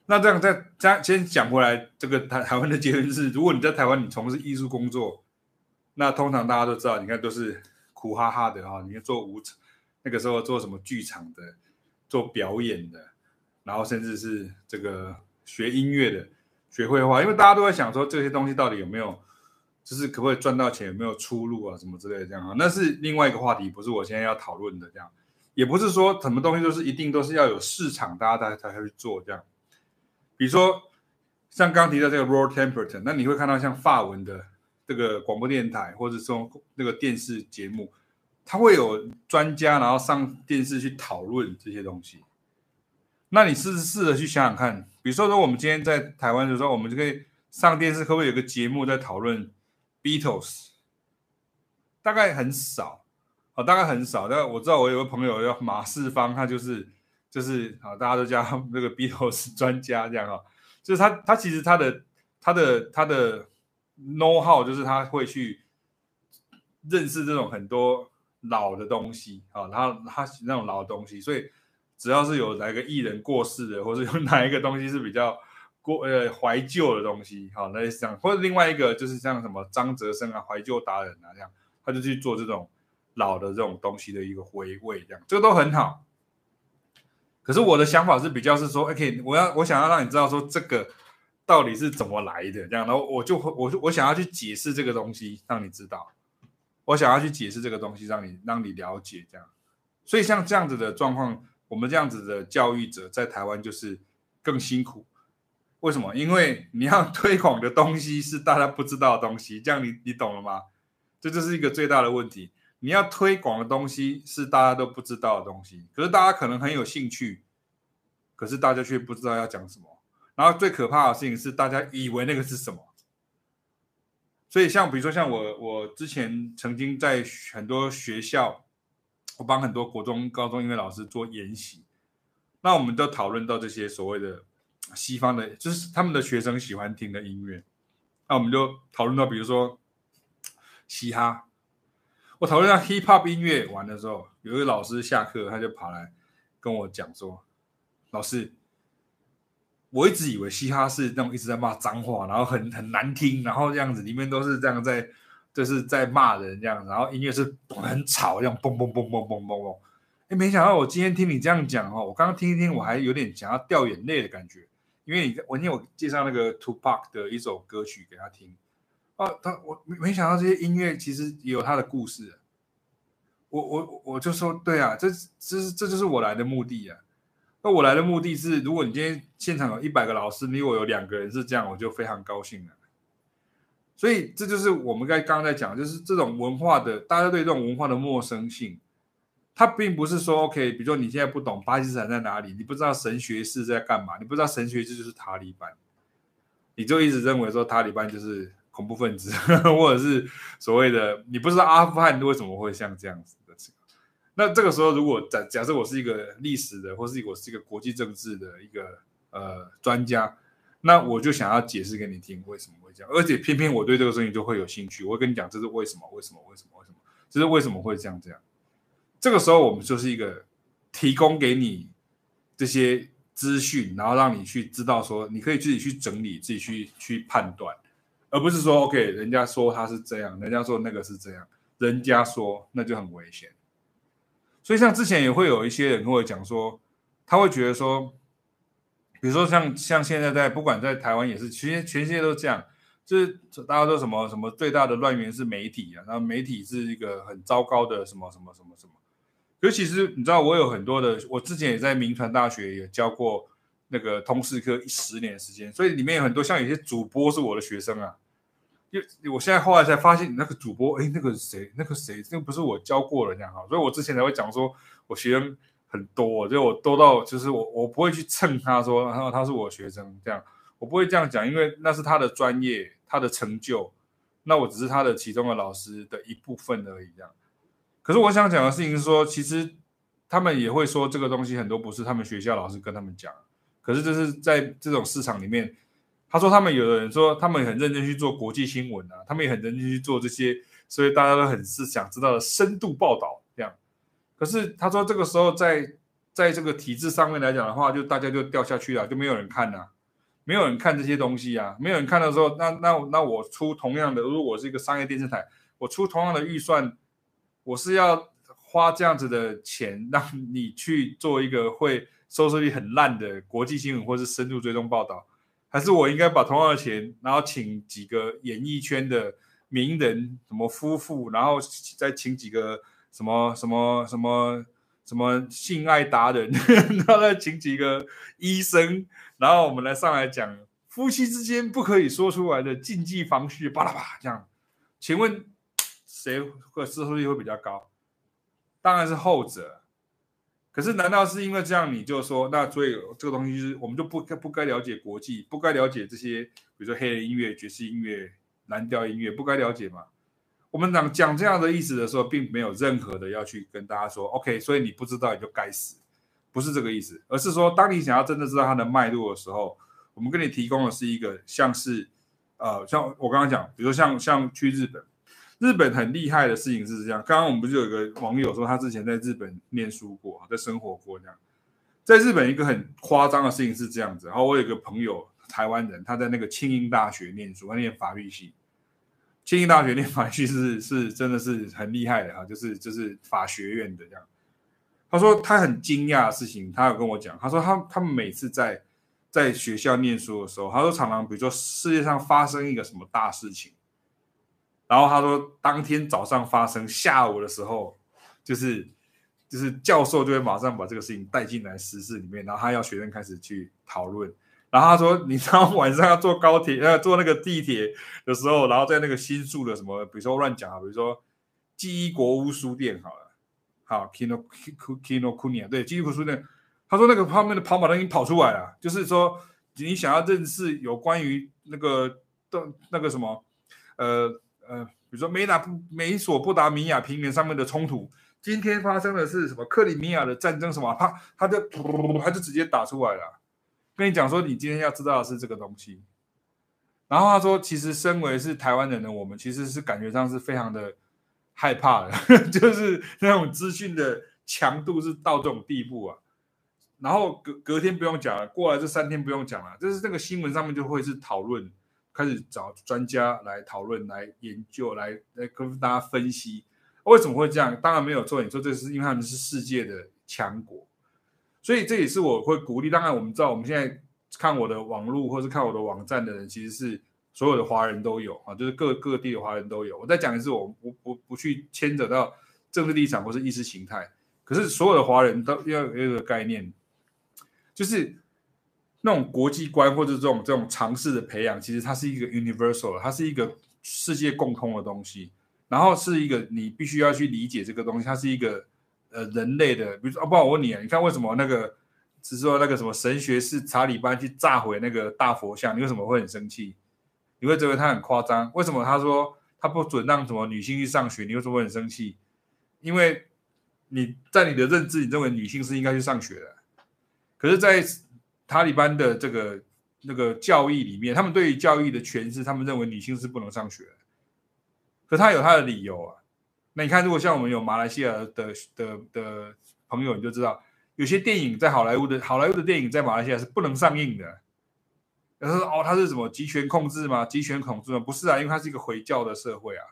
那这样再再先讲回来，这个台台湾的结论是：如果你在台湾，你从事艺术工作，那通常大家都知道，你看都是苦哈哈的哈。你看做舞场，那个时候做什么剧场的，做表演的，然后甚至是这个学音乐的，学绘画，因为大家都在想说这些东西到底有没有。就是可不可以赚到钱，有没有出路啊，什么之类的这样啊？那是另外一个话题，不是我现在要讨论的这样。也不是说什么东西都是一定都是要有市场，大家才才会去做这样。比如说像刚提到这个 ROLL Temperton，那你会看到像法文的这个广播电台或者说那个电视节目，他会有专家然后上电视去讨论这些东西。那你试试着去想想看，比如说说我们今天在台湾的时候，我们就可以上电视，可不可以有个节目在讨论？Beatles 大概很少，哦，大概很少。但我知道我有个朋友叫马世芳，他就是就是啊，大家都叫他那个 Beatles 专家这样啊。就是他他其实他的他的他的 know how 就是他会去认识这种很多老的东西啊，然后他那种老的东西，所以只要是有哪个艺人过世的，或者有哪一个东西是比较。过呃怀旧的东西，好，那是这样，或者另外一个就是像什么张哲生啊，怀旧达人啊这样，他就去做这种老的这种东西的一个回味，这样，这个都很好。可是我的想法是比较是说，OK，我要我想要让你知道说这个到底是怎么来的，这样，然后我就我就我想要去解释这个东西，让你知道，我想要去解释这个东西，让你让你了解这样。所以像这样子的状况，我们这样子的教育者在台湾就是更辛苦。为什么？因为你要推广的东西是大家不知道的东西，这样你你懂了吗？这就是一个最大的问题。你要推广的东西是大家都不知道的东西，可是大家可能很有兴趣，可是大家却不知道要讲什么。然后最可怕的事情是，大家以为那个是什么。所以像比如说像我，我之前曾经在很多学校，我帮很多国中、高中音乐老师做研习，那我们都讨论到这些所谓的。西方的，就是他们的学生喜欢听的音乐，那我们就讨论到，比如说嘻哈。我讨论到 hip hop 音乐完的时候，有一个老师下课，他就跑来跟我讲说：“老师，我一直以为嘻哈是那种一直在骂脏话，然后很很难听，然后这样子里面都是这样在，就是在骂人这样，然后音乐是很吵，这样嘣嘣嘣嘣嘣嘣嘣。哎，没想到我今天听你这样讲哦，我刚刚听一听，我还有点想要掉眼泪的感觉。”因为你我听我介绍那个 Tupac 的一首歌曲给他听，哦，他我没想到这些音乐其实也有他的故事。我我我就说对啊，这这是这就是我来的目的啊。那我来的目的是，如果你今天现场有一百个老师，你我有两个人是这样，我就非常高兴了。所以这就是我们刚刚在讲，就是这种文化的，大家对这种文化的陌生性，它并不是说 OK，比如说你现在不懂巴基斯坦在哪里，你不知道神学士在干嘛，你不知道神学士就是塔利班，你就一直认为说塔利班就是恐怖分子，或者是所谓的你不知道阿富汗为什么会像这样子的情况。那这个时候，如果假假设我是一个历史的，或是我是一个国际政治的一个呃专家。那我就想要解释给你听为什么会这样，而且偏偏我对这个事情就会有兴趣。我会跟你讲这是为什么？为什么？为什么？为什么？这是为什么会这样？这样，这个时候我们就是一个提供给你这些资讯，然后让你去知道说，你可以自己去整理，自己去去判断，而不是说 OK，人家说他是这样，人家说那个是这样，人家说那就很危险。所以像之前也会有一些人跟我讲说，他会觉得说。比如说像像现在在不管在台湾也是，其实全世界都这样，就是大家都什么什么最大的乱源是媒体啊，然后媒体是一个很糟糕的什么什么什么什么。尤其是你知道，我有很多的，我之前也在民传大学也教过那个通识课十年时间，所以里面有很多像有些主播是我的学生啊。就我现在后来才发现，那个主播哎，那个谁，那个谁，那个不是我教过的这样哈，所以我之前才会讲说我学生。很多，就我多到就是我我不会去蹭他说，然后他是我学生这样，我不会这样讲，因为那是他的专业，他的成就，那我只是他的其中的老师的一部分而已这样。可是我想讲的事情是说，其实他们也会说这个东西很多不是他们学校老师跟他们讲，可是这是在这种市场里面，他说他们有的人说他们很认真去做国际新闻啊，他们也很认真去做这些，所以大家都很是想知道的深度报道这样。可是他说这个时候在在这个体制上面来讲的话，就大家就掉下去了，就没有人看了，没有人看这些东西啊，没有人看的时候，那那那我出同样的，如果我是一个商业电视台，我出同样的预算，我是要花这样子的钱让你去做一个会收视率很烂的国际新闻或是深度追踪报道，还是我应该把同样的钱，然后请几个演艺圈的名人，什么夫妇，然后再请几个。什么什么什么什么性爱达人，然后再请几个医生，然后我们来上来讲夫妻之间不可以说出来的禁忌房事，巴拉巴这样。请问谁会收视率会比较高？当然是后者。可是难道是因为这样你就说，那所以这个东西就是我们就不该不该了解国际，不该了解这些，比如说黑人音乐、爵士音乐、蓝调音乐，不该了解吗？我们讲讲这样的意思的时候，并没有任何的要去跟大家说，OK，所以你不知道你就该死，不是这个意思，而是说，当你想要真的知道它的脉络的时候，我们给你提供的是一个像是，呃，像我刚刚讲，比如说像像去日本，日本很厉害的事情是这样。刚刚我们不是有一个网友说他之前在日本念书过，在生活过这样，在日本一个很夸张的事情是这样子。然后我有一个朋友，台湾人，他在那个庆应大学念书，他念法律系。庆应大学念法律系是 是真的是很厉害的啊，就是就是法学院的这样。他说他很惊讶的事情，他有跟我讲，他说他他们每次在在学校念书的时候，他说常常比如说世界上发生一个什么大事情，然后他说当天早上发生，下午的时候就是就是教授就会马上把这个事情带进来实事里面，然后他要学生开始去讨论。然后他说：“你知道晚上要坐高铁，呃，坐那个地铁的时候，然后在那个新宿的什么，比如说乱讲啊，比如说纪伊国屋书店，好了，好，Kino Kino Kuniya，对，纪伊国书店。他说那个旁边的跑马灯已经跑出来了，就是说你想要认识有关于那个的那个什么，呃呃，比如说美纳美索不达米亚平原上面的冲突，今天发生的是什么克里米亚的战争什么，他他就他就直接打出来了。”跟你讲说，你今天要知道的是这个东西。然后他说，其实身为是台湾人的我们，其实是感觉上是非常的害怕的，就是那种资讯的强度是到这种地步啊。然后隔隔天不用讲了，过来这三天不用讲了，就是这个新闻上面就会是讨论，开始找专家来讨论、来研究、来来跟大家分析为什么会这样。当然没有错，你说这是因为他们是世界的强国。所以这也是我会鼓励。当然，我们知道我们现在看我的网络或是看我的网站的人，其实是所有的华人都有啊，就是各各地的华人都有。我再讲一次，我不不不去牵扯到政治立场或是意识形态。可是所有的华人都要有一个概念，就是那种国际观或者这种这种尝试的培养，其实它是一个 universal，它是一个世界共通的东西，然后是一个你必须要去理解这个东西，它是一个呃人类的，比如说，啊，不我问你啊，你看为什么那个是说那个什么神学是查理班去炸毁那个大佛像，你为什么会很生气？你会觉得他很夸张？为什么他说他不准让什么女性去上学？你为什么会很生气？因为你在你的认知，你认为女性是应该去上学的，可是，在塔利班的这个那个教义里面，他们对于教义的诠释，他们认为女性是不能上学，可他有他的理由啊。那你看，如果像我们有马来西亚的的的，朋友，你就知道，有些电影在好莱坞的好莱坞的电影在马来西亚是不能上映的。他说：“哦，他是什么集权控制吗？集权控制吗？不是啊，因为它是一个回教的社会啊，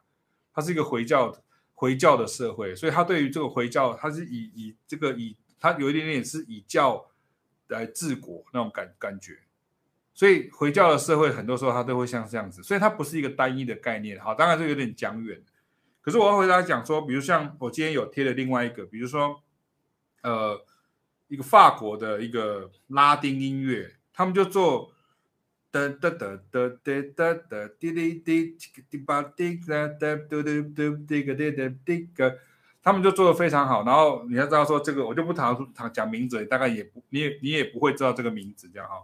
它是一个回教回教的社会，所以他对于这个回教，他是以以这个以他有一点点是以教。”来治国那种感感觉，所以回教的社会很多时候它都会像这样子，所以它不是一个单一的概念。好，当然是有点讲远。可是我要回答讲说，比如像我今天有贴的另外一个，比如说呃一个法国的一个拉丁音乐，他们就做哒哒哒哒哒哒哒滴滴滴滴吧滴哒哒嘟嘟嘟滴个滴哒滴个。他们就做的非常好，然后你要知道说这个，我就不谈谈讲名字，大概也不你也你也不会知道这个名字这样哈。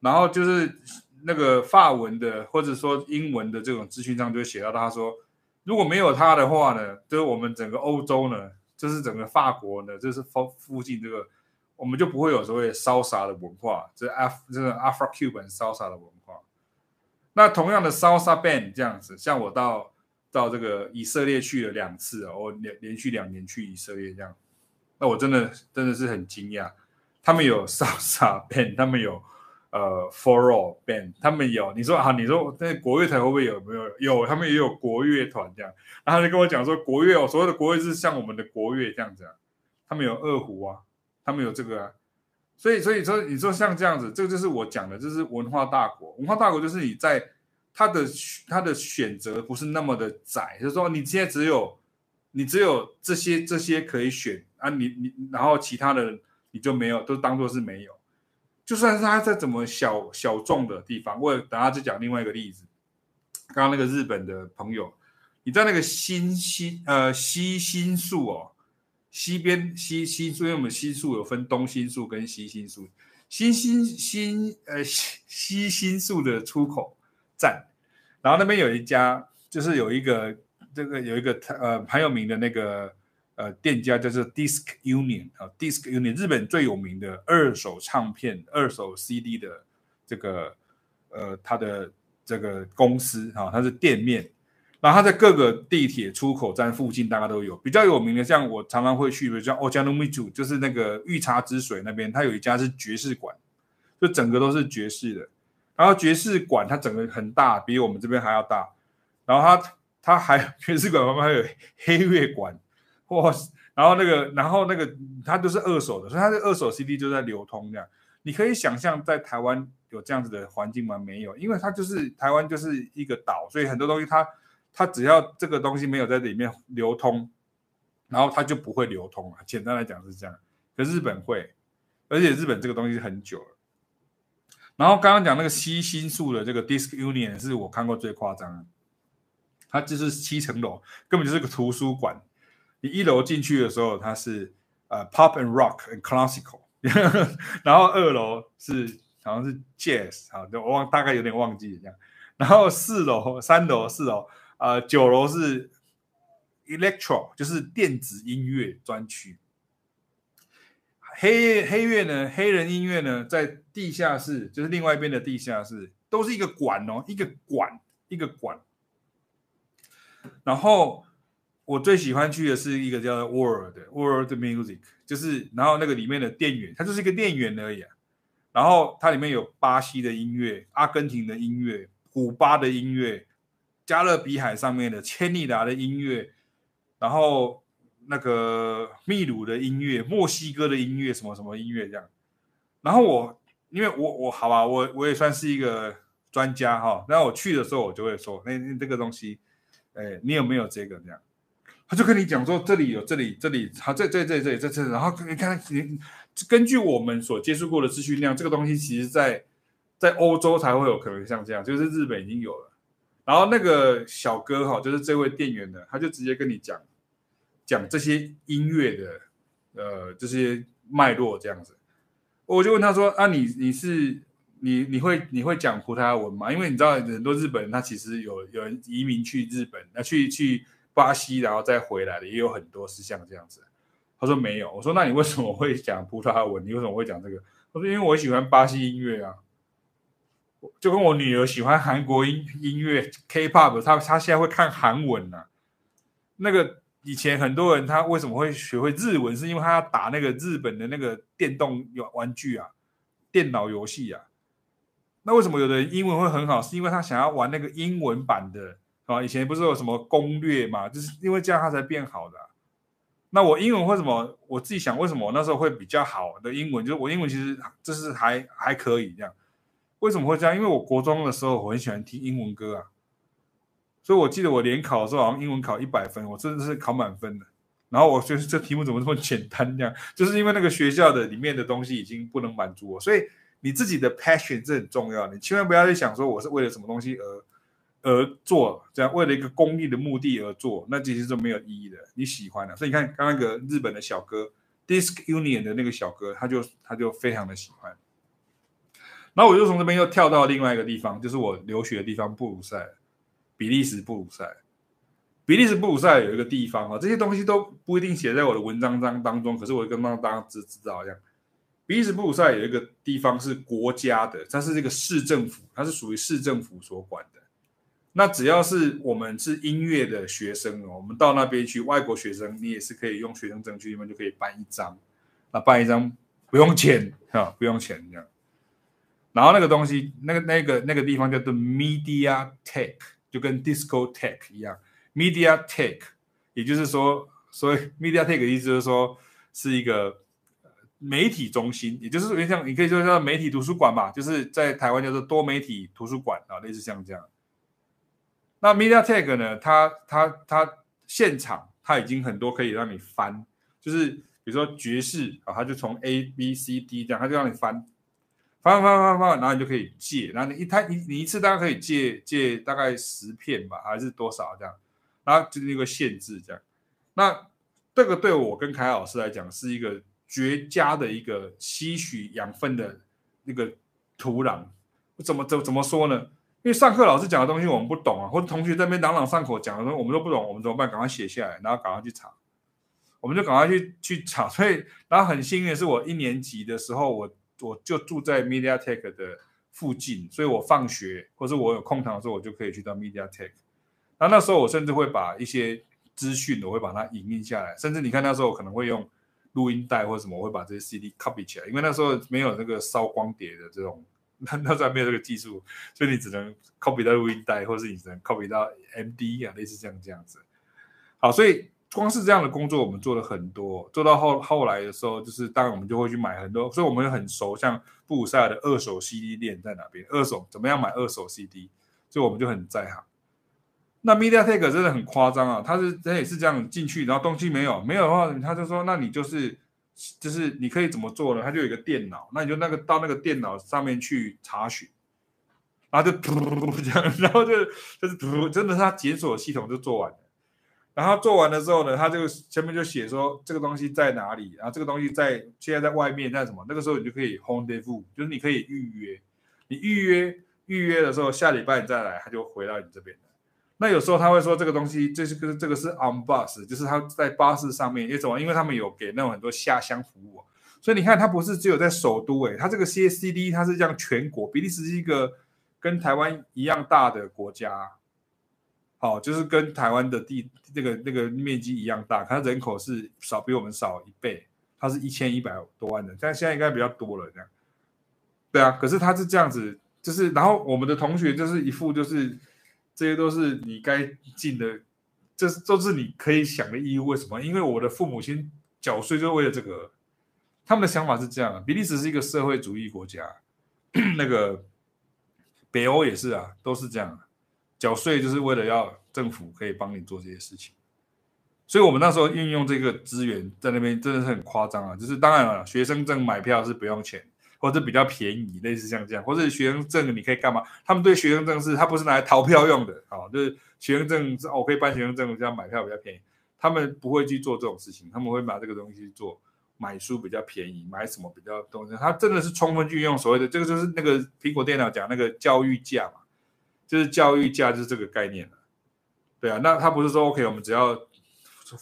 然后就是那个法文的或者说英文的这种资讯上就写到他说，如果没有他的话呢，就是我们整个欧洲呢，就是整个法国呢，就是附附近这个，我们就不会有所谓 salsa 的文化，这是 F 这个 Afro-Cuban salsa 的文化。那同样的 salsa band 这样子，像我到。到这个以色列去了两次哦，我连连续两年去以色列这样，那我真的真的是很惊讶。他们有 salsa band，他们有呃 forró band，他们有你说啊，你说那国乐团会不会有没有？有，他们也有国乐团这样。然后就跟我讲说，国乐哦，所谓的国乐是像我们的国乐这样子啊。他们有二胡啊，他们有这个啊。所以所以说你说像这样子，这个就是我讲的，就是文化大国。文化大国就是你在。他的他的选择不是那么的窄，就是说你现在只有你只有这些这些可以选啊你，你然后其他的你就没有，都当做是没有。就算是他在怎么小小众的地方，我等下再讲另外一个例子。刚刚那个日本的朋友，你在那个新新呃西新宿哦，西边西新宿，因为我们新宿有分东新宿跟西新宿，新新新呃西西新宿的出口站，然后那边有一家，就是有一个这个有一个呃很有名的那个呃店家，叫做 Disc Union 啊，Disc Union 日本最有名的二手唱片、二手 CD 的这个呃它的这个公司啊，它是店面。然后它在各个地铁出口站附近大概都有，比较有名的，像我常常会去比如，像 Ochanomizu，就是那个御茶之水那边，它有一家是爵士馆，就整个都是爵士的。然后爵士馆它整个很大，比我们这边还要大。然后它它还 爵士馆旁边还有黑乐馆，哇！然后那个然后那个它都是二手的，所以它的二手 CD 就在流通这样。你可以想象在台湾有这样子的环境吗？没有，因为它就是台湾就是一个岛，所以很多东西它它只要这个东西没有在里面流通，然后它就不会流通了。简单来讲是这样，可是日本会，而且日本这个东西很久了。然后刚刚讲那个西新宿的这个 Disc Union 是我看过最夸张的，它就是七层楼，根本就是个图书馆。你一楼进去的时候，它是呃 Pop and Rock and Classical，然后二楼是好像是 Jazz，好，我忘大概有点忘记了这样。然后四楼、三楼、四楼，呃，九楼是 Electro，就是电子音乐专区。黑黑乐呢？黑人音乐呢？在地下室，就是另外一边的地下室，都是一个馆哦，一个馆，一个馆。然后我最喜欢去的是一个叫 World World Music，就是然后那个里面的店员，它就是一个店员而已。然后它里面有巴西的音乐、阿根廷的音乐、古巴的音乐、加勒比海上面的千里达的音乐，然后。那个秘鲁的音乐、墨西哥的音乐，什么什么音乐这样。然后我，因为我我好吧，我我也算是一个专家哈。然后我去的时候，我就会说，那那这个东西，哎，你有没有这个这样？他就跟你讲说，这里有，这里这里，好，这这这这这这，然后你看，你根据我们所接触过的资讯量，这个东西其实在在欧洲才会有可能像这样，就是日本已经有了。然后那个小哥哈，就是这位店员呢，他就直接跟你讲讲这些音乐的呃这些脉络这样子。我就问他说啊，你你是你你会你会讲葡萄牙文吗？因为你知道很多日本人他其实有有人移民去日本，那去去巴西然后再回来的也有很多是像这样子。他说没有。我说那你为什么会讲葡萄牙文？你为什么会讲这个？他说因为我喜欢巴西音乐啊。就跟我女儿喜欢韩国音音乐 K-pop，她她现在会看韩文啊。那个以前很多人他为什么会学会日文，是因为他要打那个日本的那个电动玩具啊，电脑游戏啊。那为什么有的人英文会很好，是因为他想要玩那个英文版的啊？以前不是有什么攻略嘛，就是因为这样他才变好的。那我英文为什么？我自己想为什么我那时候会比较好的英文，就是我英文其实就是还还可以这样。为什么会这样？因为我国中的时候我很喜欢听英文歌啊，所以我记得我联考的时候好像英文考一百分，我真的是考满分的。然后我觉得这题目怎么这么简单？这样就是因为那个学校的里面的东西已经不能满足我，所以你自己的 passion 是很重要，你千万不要去想说我是为了什么东西而而做，这样为了一个公益的目的而做，那其实是没有意义的。你喜欢的，所以你看刚刚那个日本的小哥，Disc Union 的那个小哥，他就他就非常的喜欢。然后我就从这边又跳到另外一个地方，就是我留学的地方布鲁塞尔，比利时布鲁塞。比利时布鲁塞有一个地方啊，这些东西都不一定写在我的文章当当中，可是我跟大家知知道一样。比利时布鲁塞有一个地方是国家的，它是这个市政府，它是属于市政府所管的。那只要是我们是音乐的学生哦，我们到那边去，外国学生你也是可以用学生证去，那边就可以办一张，那办一张不用钱啊，不用钱这样。然后那个东西，那个那个那个地方叫做 MediaTek，就跟 Disco Tech 一样。MediaTek，也就是说，所以 MediaTek 的意思就是说是一个媒体中心，也就是说像你可以说叫媒体图书馆吧，就是在台湾叫做多媒体图书馆啊，类似像这样。那 MediaTek 呢，它它它现场它已经很多可以让你翻，就是比如说爵士啊，它就从 A B C D 这样，它就让你翻。翻翻翻翻，然后你就可以借，然后你一台你你一次大概可以借借大概十片吧，还是多少这样？然后就是一个限制这样。那这个对我跟凯老师来讲是一个绝佳的一个吸取养分的那个土壤。怎么怎怎么说呢？因为上课老师讲的东西我们不懂啊，或者同学在那边朗朗上口讲的东西我们都不懂，我们怎么办？赶快写下来，然后赶快去查。我们就赶快去去查。所以，然后很幸运的是，我一年级的时候我。我就住在 MediaTek 的附近，所以我放学或者我有空堂的时候，我就可以去到 MediaTek。那那时候我甚至会把一些资讯，我会把它影印下来，甚至你看那时候我可能会用录音带或者什么，我会把这些 CD copy 起来，因为那时候没有那个烧光碟的这种，那 那时候没有这个技术，所以你只能 copy 到录音带，或者是你只能 copy 到 MD 啊，类似这样这样子。好，所以。光是这样的工作，我们做了很多，做到后后来的时候，就是当然我们就会去买很多，所以我们很熟，像布鲁塞尔的二手 CD 店在哪边，二手怎么样买二手 CD，所以我们就很在行。那 MediaTek 真的很夸张啊，他是他也是这样进去，然后东西没有，没有的话，他就说，那你就是就是你可以怎么做呢？他就有一个电脑，那你就那个到那个电脑上面去查询，然后就嘟这样，然后就就是嘟，真的他检索系统就做完了。然后做完了之后呢，他就前面就写说这个东西在哪里，然后这个东西在现在在外面在什么？那个时候你就可以 rendezvous，就是你可以预约。你预约预约的时候，下礼拜你再来，他就回到你这边。那有时候他会说这个东西这是个这个是 on bus，就是他在巴士上面，因为什么？因为他们有给那种很多下乡服务，所以你看他不是只有在首都诶，他这个 CACD 他是这样全国，比利时是一个跟台湾一样大的国家。好，就是跟台湾的地那个那个面积一样大，它人口是少比我们少一倍，它是一千一百多万人，但现在应该比较多了这样。对啊，可是它是这样子，就是然后我们的同学就是一副就是这些都是你该尽的，这是都是你可以想的义务。为什么？因为我的父母亲缴税就是为了这个，他们的想法是这样。比利时是一个社会主义国家，那个北欧也是啊，都是这样。缴税就是为了要政府可以帮你做这些事情，所以我们那时候运用这个资源在那边真的是很夸张啊！就是当然了，学生证买票是不用钱，或者比较便宜，类似像这样，或者学生证你可以干嘛？他们对学生证是他不是拿来逃票用的，好，就是学生证是我可以办学生证，这样买票比较便宜。他们不会去做这种事情，他们会把这个东西做买书比较便宜，买什么比较东西，他真的是充分去用所谓的这个就是那个苹果电脑讲那个教育价嘛，就是教育价就是这个概念了，对啊，那他不是说 OK，我们只要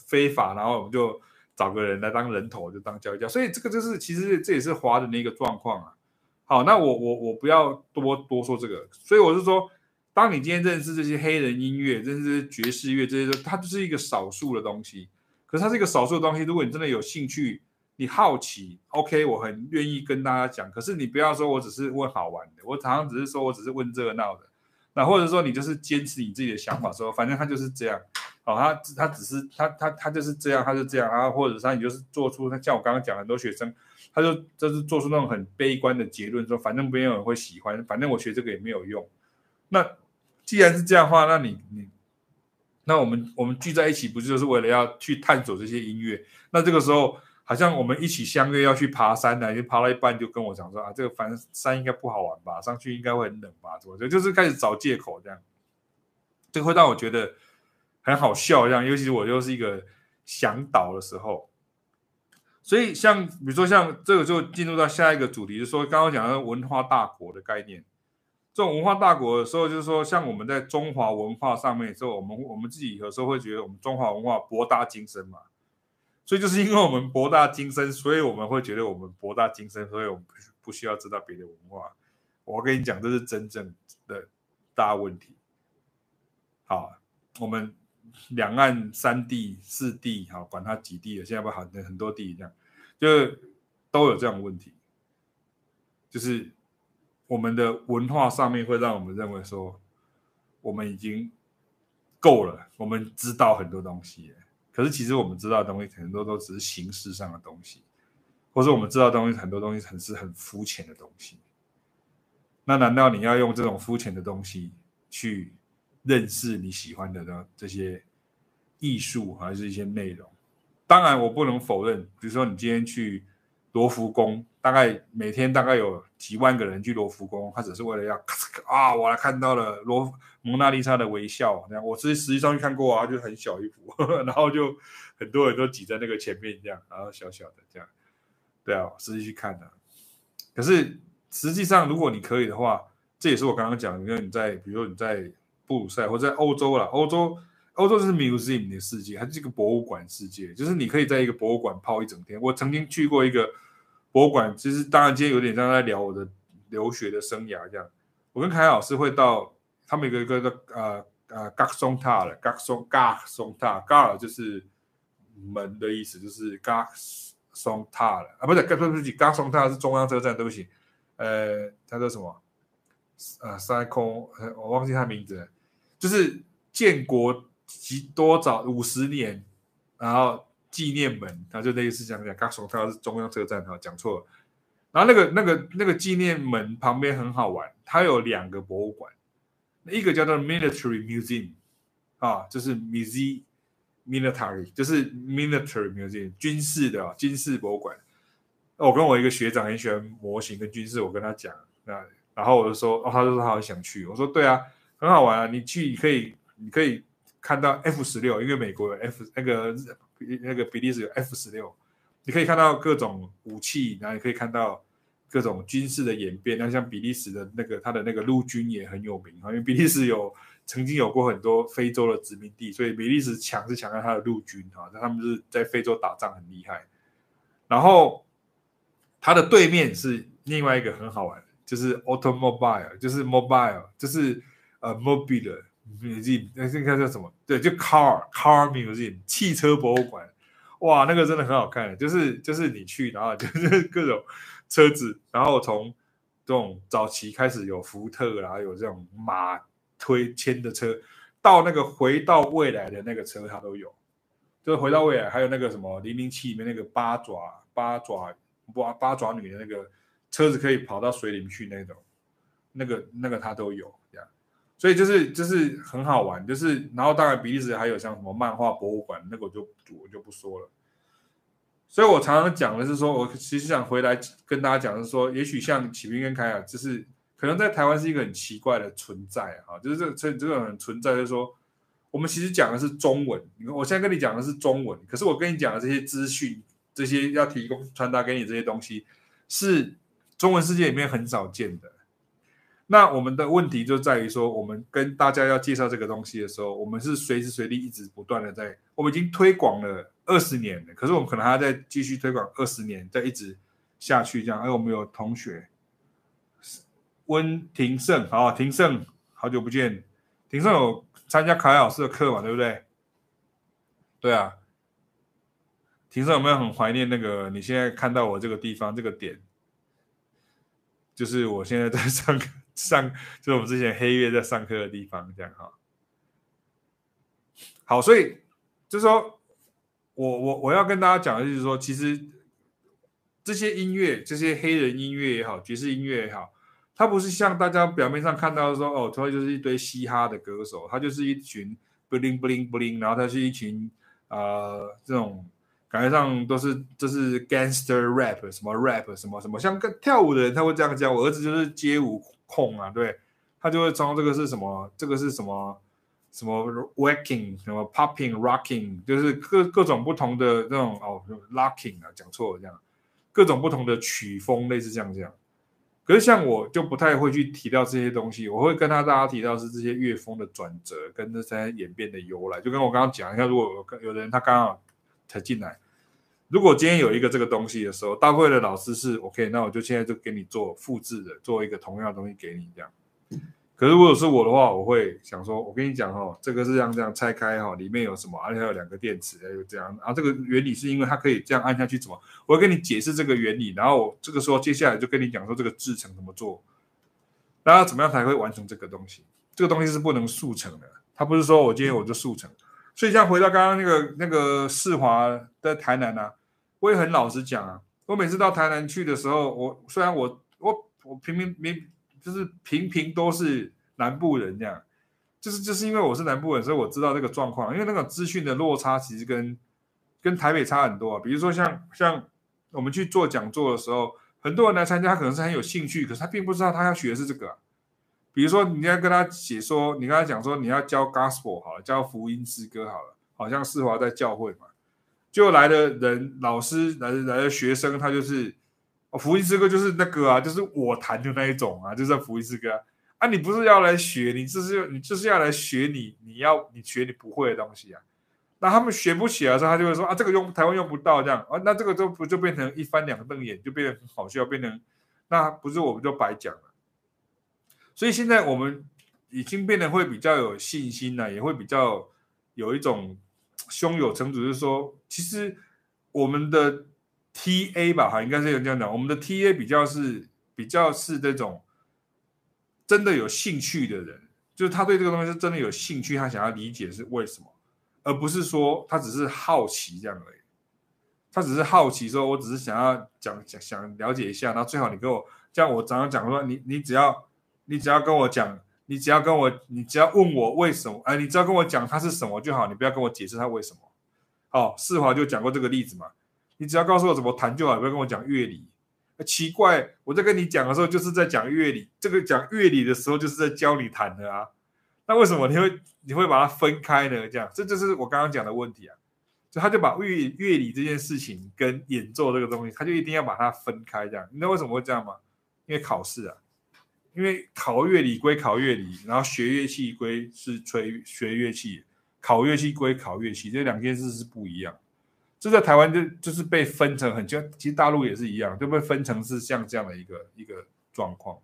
非法，然后我们就找个人来当人头就当教育价，所以这个就是其实这也是华人的一个状况啊。好，那我我我不要多多说这个，所以我是说。当你今天认识这些黑人音乐，认识爵士乐，这些它就是一个少数的东西。可是它是一个少数的东西，如果你真的有兴趣，你好奇，OK，我很愿意跟大家讲。可是你不要说我只是问好玩的，我常常只是说我只是问热闹的。那或者说你就是坚持你自己的想法，说反正他就是这样，哦，他他只是他他他就是这样，他就这样啊，或者说你就是做出像我刚刚讲很多学生，他就就是做出那种很悲观的结论，说反正没有人会喜欢，反正我学这个也没有用。那既然是这样的话，那你你，那我们我们聚在一起，不就是为了要去探索这些音乐？那这个时候，好像我们一起相约要去爬山的，就爬到一半就跟我讲说啊，这个反正山应该不好玩吧，上去应该会很冷吧，怎么就就是开始找借口这样，这会让我觉得很好笑这样，尤其是我又是一个向导的时候，所以像比如说像这个就进入到下一个主题，就是说刚刚讲的文化大国的概念。这种文化大国的时候，就是说，像我们在中华文化上面的时候，我们我们自己有时候会觉得我们中华文化博大精深嘛，所以就是因为我们博大精深，所以我们会觉得我们博大精深，所以我们不需要知道别的文化。我跟你讲，这是真正的大问题。好，我们两岸三地四地，好，管它几地了，现在不好很多地这样，就都有这样的问题，就是。我们的文化上面会让我们认为说，我们已经够了，我们知道很多东西。可是其实我们知道的东西很多都只是形式上的东西，或者我们知道的东西很多东西很是很肤浅的东西。那难道你要用这种肤浅的东西去认识你喜欢的呢这些艺术还是一些内容？当然，我不能否认，比如说你今天去罗浮宫。大概每天大概有几万个人去罗浮宫，他只是为了要 啊，我来看到了罗蒙娜丽莎的微笑。这样，我实实际上去看过啊，就很小一幅，然后就很多人都挤在那个前面这样，然后小小的这样，对啊，实际去看的、可是实际上，如果你可以的话，这也是我刚刚讲的，因为你在比如说你在布鲁塞或者在欧洲啦，欧洲欧洲就是 museum 的世界，它是一个博物馆世界，就是你可以在一个博物馆泡一整天。我曾经去过一个。博物馆其实当然今天有点像在聊我的留学的生涯这样。我跟凯老师会到他们有一个一个呃呃 Gare Centrale Gare Centrale Gare 就是门的意思，就是 Gare Centrale 啊，不是，对不起，Gare Centrale 是中央车站，对不起，呃，他叫什么？呃，塞空，我忘记他名字了，就是建国几多早五十年，然后。纪念门，他就类似这样讲，刚说他是中央车站，哈，讲错了。然后那个那个那个纪念门旁边很好玩，它有两个博物馆，一个叫做 Military Museum，啊，就是 m u s e Military，就是 Military Museum，军事的军事博物馆。我跟我一个学长很喜欢模型跟军事，我跟他讲，那然后我就说，哦，他就说他好想去，我说对啊，很好玩啊，你去你可以你可以看到 F 十六，因为美国有 F 那个。那个比利时有 F 十六，你可以看到各种武器，然后你可以看到各种军事的演变。那像比利时的那个，他的那个陆军也很有名啊，因为比利时有曾经有过很多非洲的殖民地，所以比利时强是强在他的陆军啊，那他们是在非洲打仗很厉害。然后他的对面是另外一个很好玩，就是 automobile，就是 mobile，就是呃 mobile。Museum 那应该叫什么？对，就 car car museum 汽车博物馆。哇，那个真的很好看，就是就是你去，然后就是 各种车子，然后从这种早期开始有福特，然后有这种马推牵的车，到那个回到未来的那个车，它都有。就是回到未来，还有那个什么零零七里面那个八爪八爪八八爪女的那个车子，可以跑到水里面去那种，那个那个它都有。所以就是就是很好玩，就是然后当然比利时还有像什么漫画博物馆，那个我就我就不说了。所以我常常讲的是说，我其实想回来跟大家讲的是说，也许像启明跟凯雅，就是可能在台湾是一个很奇怪的存在啊，就是这这这种存在，就是说，我们其实讲的是中文，我现在跟你讲的是中文，可是我跟你讲的这些资讯，这些要提供传达给你这些东西，是中文世界里面很少见的。那我们的问题就在于说，我们跟大家要介绍这个东西的时候，我们是随时随地一直不断的在，我们已经推广了二十年了，可是我们可能还要再继续推广二十年，再一直下去这样。哎，我们有同学温庭胜，好，庭胜，好久不见，庭胜有参加凯老师的课嘛？对不对？对啊，庭胜有没有很怀念那个你现在看到我这个地方这个点？就是我现在在上课。上 就是我们之前黑月在上课的地方，这样哈。好，所以就是说我我我要跟大家讲的就是说，其实这些音乐，这些黑人音乐也好，爵士音乐也好，它不是像大家表面上看到的说，哦，它就是一堆嘻哈的歌手，它就是一群 bling bling bling，然后它是一群呃这种。感觉上都是就是 gangster rap 什么 rap 什么什么，像个跳舞的人他会这样讲。我儿子就是街舞控啊，对，他就会装这个是什么，这个是什么什么 waking 什么 popping rocking，就是各各种不同的那种哦 locking 啊，讲错了这样，各种不同的曲风类似这样这样。可是像我就不太会去提到这些东西，我会跟他大家提到是这些乐风的转折跟这些演变的由来。就跟我刚刚讲一下，如果有有人他刚好。才进来。如果今天有一个这个东西的时候，大会的老师是 OK，那我就现在就给你做复制的，做一个同样的东西给你这样。可是如果是我的话，我会想说，我跟你讲哦，这个是这样这样拆开哈，里面有什么，而且还有两个电池，还有这样。然后这个原理是因为它可以这样按下去，怎么？我会跟你解释这个原理，然后这个时候接下来就跟你讲说这个制程怎么做，然后怎么样才会完成这个东西？这个东西是不能速成的，它不是说我今天我就速成。所以，像回到刚刚那个那个世华在台南啊，我也很老实讲啊，我每次到台南去的时候，我虽然我我我平平平就是平平都是南部人这样，就是就是因为我是南部人，所以我知道这个状况。因为那个资讯的落差其实跟跟台北差很多啊。比如说像像我们去做讲座的时候，很多人来参加，他可能是很有兴趣，可是他并不知道他要学的是这个。比如说，你要跟他写说，你跟他讲说，你要教 gospel 好了，教福音诗歌好了，好像世华在教会嘛，就来的人，老师来来的学生，他就是福音诗歌就是那个啊，就是我弹的那一种啊，就是福音诗歌啊，你不是要来学，你就是你就是要来学你你要你学你不会的东西啊，那他们学不起来的时候，他就会说啊，这个用台湾用不到这样啊，那这个就不就变成一翻两瞪眼，就变得很好笑，变成那不是我们就白讲了。所以现在我们已经变得会比较有信心了，也会比较有一种胸有成竹，就是说，其实我们的 TA 吧，哈，应该是有这样讲，我们的 TA 比较是比较是这种真的有兴趣的人，就是他对这个东西是真的有兴趣，他想要理解是为什么，而不是说他只是好奇这样而已。他只是好奇说，我只是想要讲讲想了解一下，然后最好你给我，像我常常讲说，你你只要。你只要跟我讲，你只要跟我，你只要问我为什么，哎，你只要跟我讲它是什么就好，你不要跟我解释它为什么。好，世华就讲过这个例子嘛，你只要告诉我怎么弹就好，不要跟我讲乐理。奇怪，我在跟你讲的时候就是在讲乐理，这个讲乐理的时候就是在教你弹的啊。那为什么你会你会把它分开呢？这样，这就是我刚刚讲的问题啊。就他就把乐乐理这件事情跟演奏这个东西，他就一定要把它分开这样。你知道为什么会这样吗？因为考试啊。因为考乐理归考乐理，然后学乐器归是吹学乐器，考乐器归考乐器，这两件事是不一样。这在台湾就就是被分成很就，其实大陆也是一样，就被分成是像这样的一个一个状况。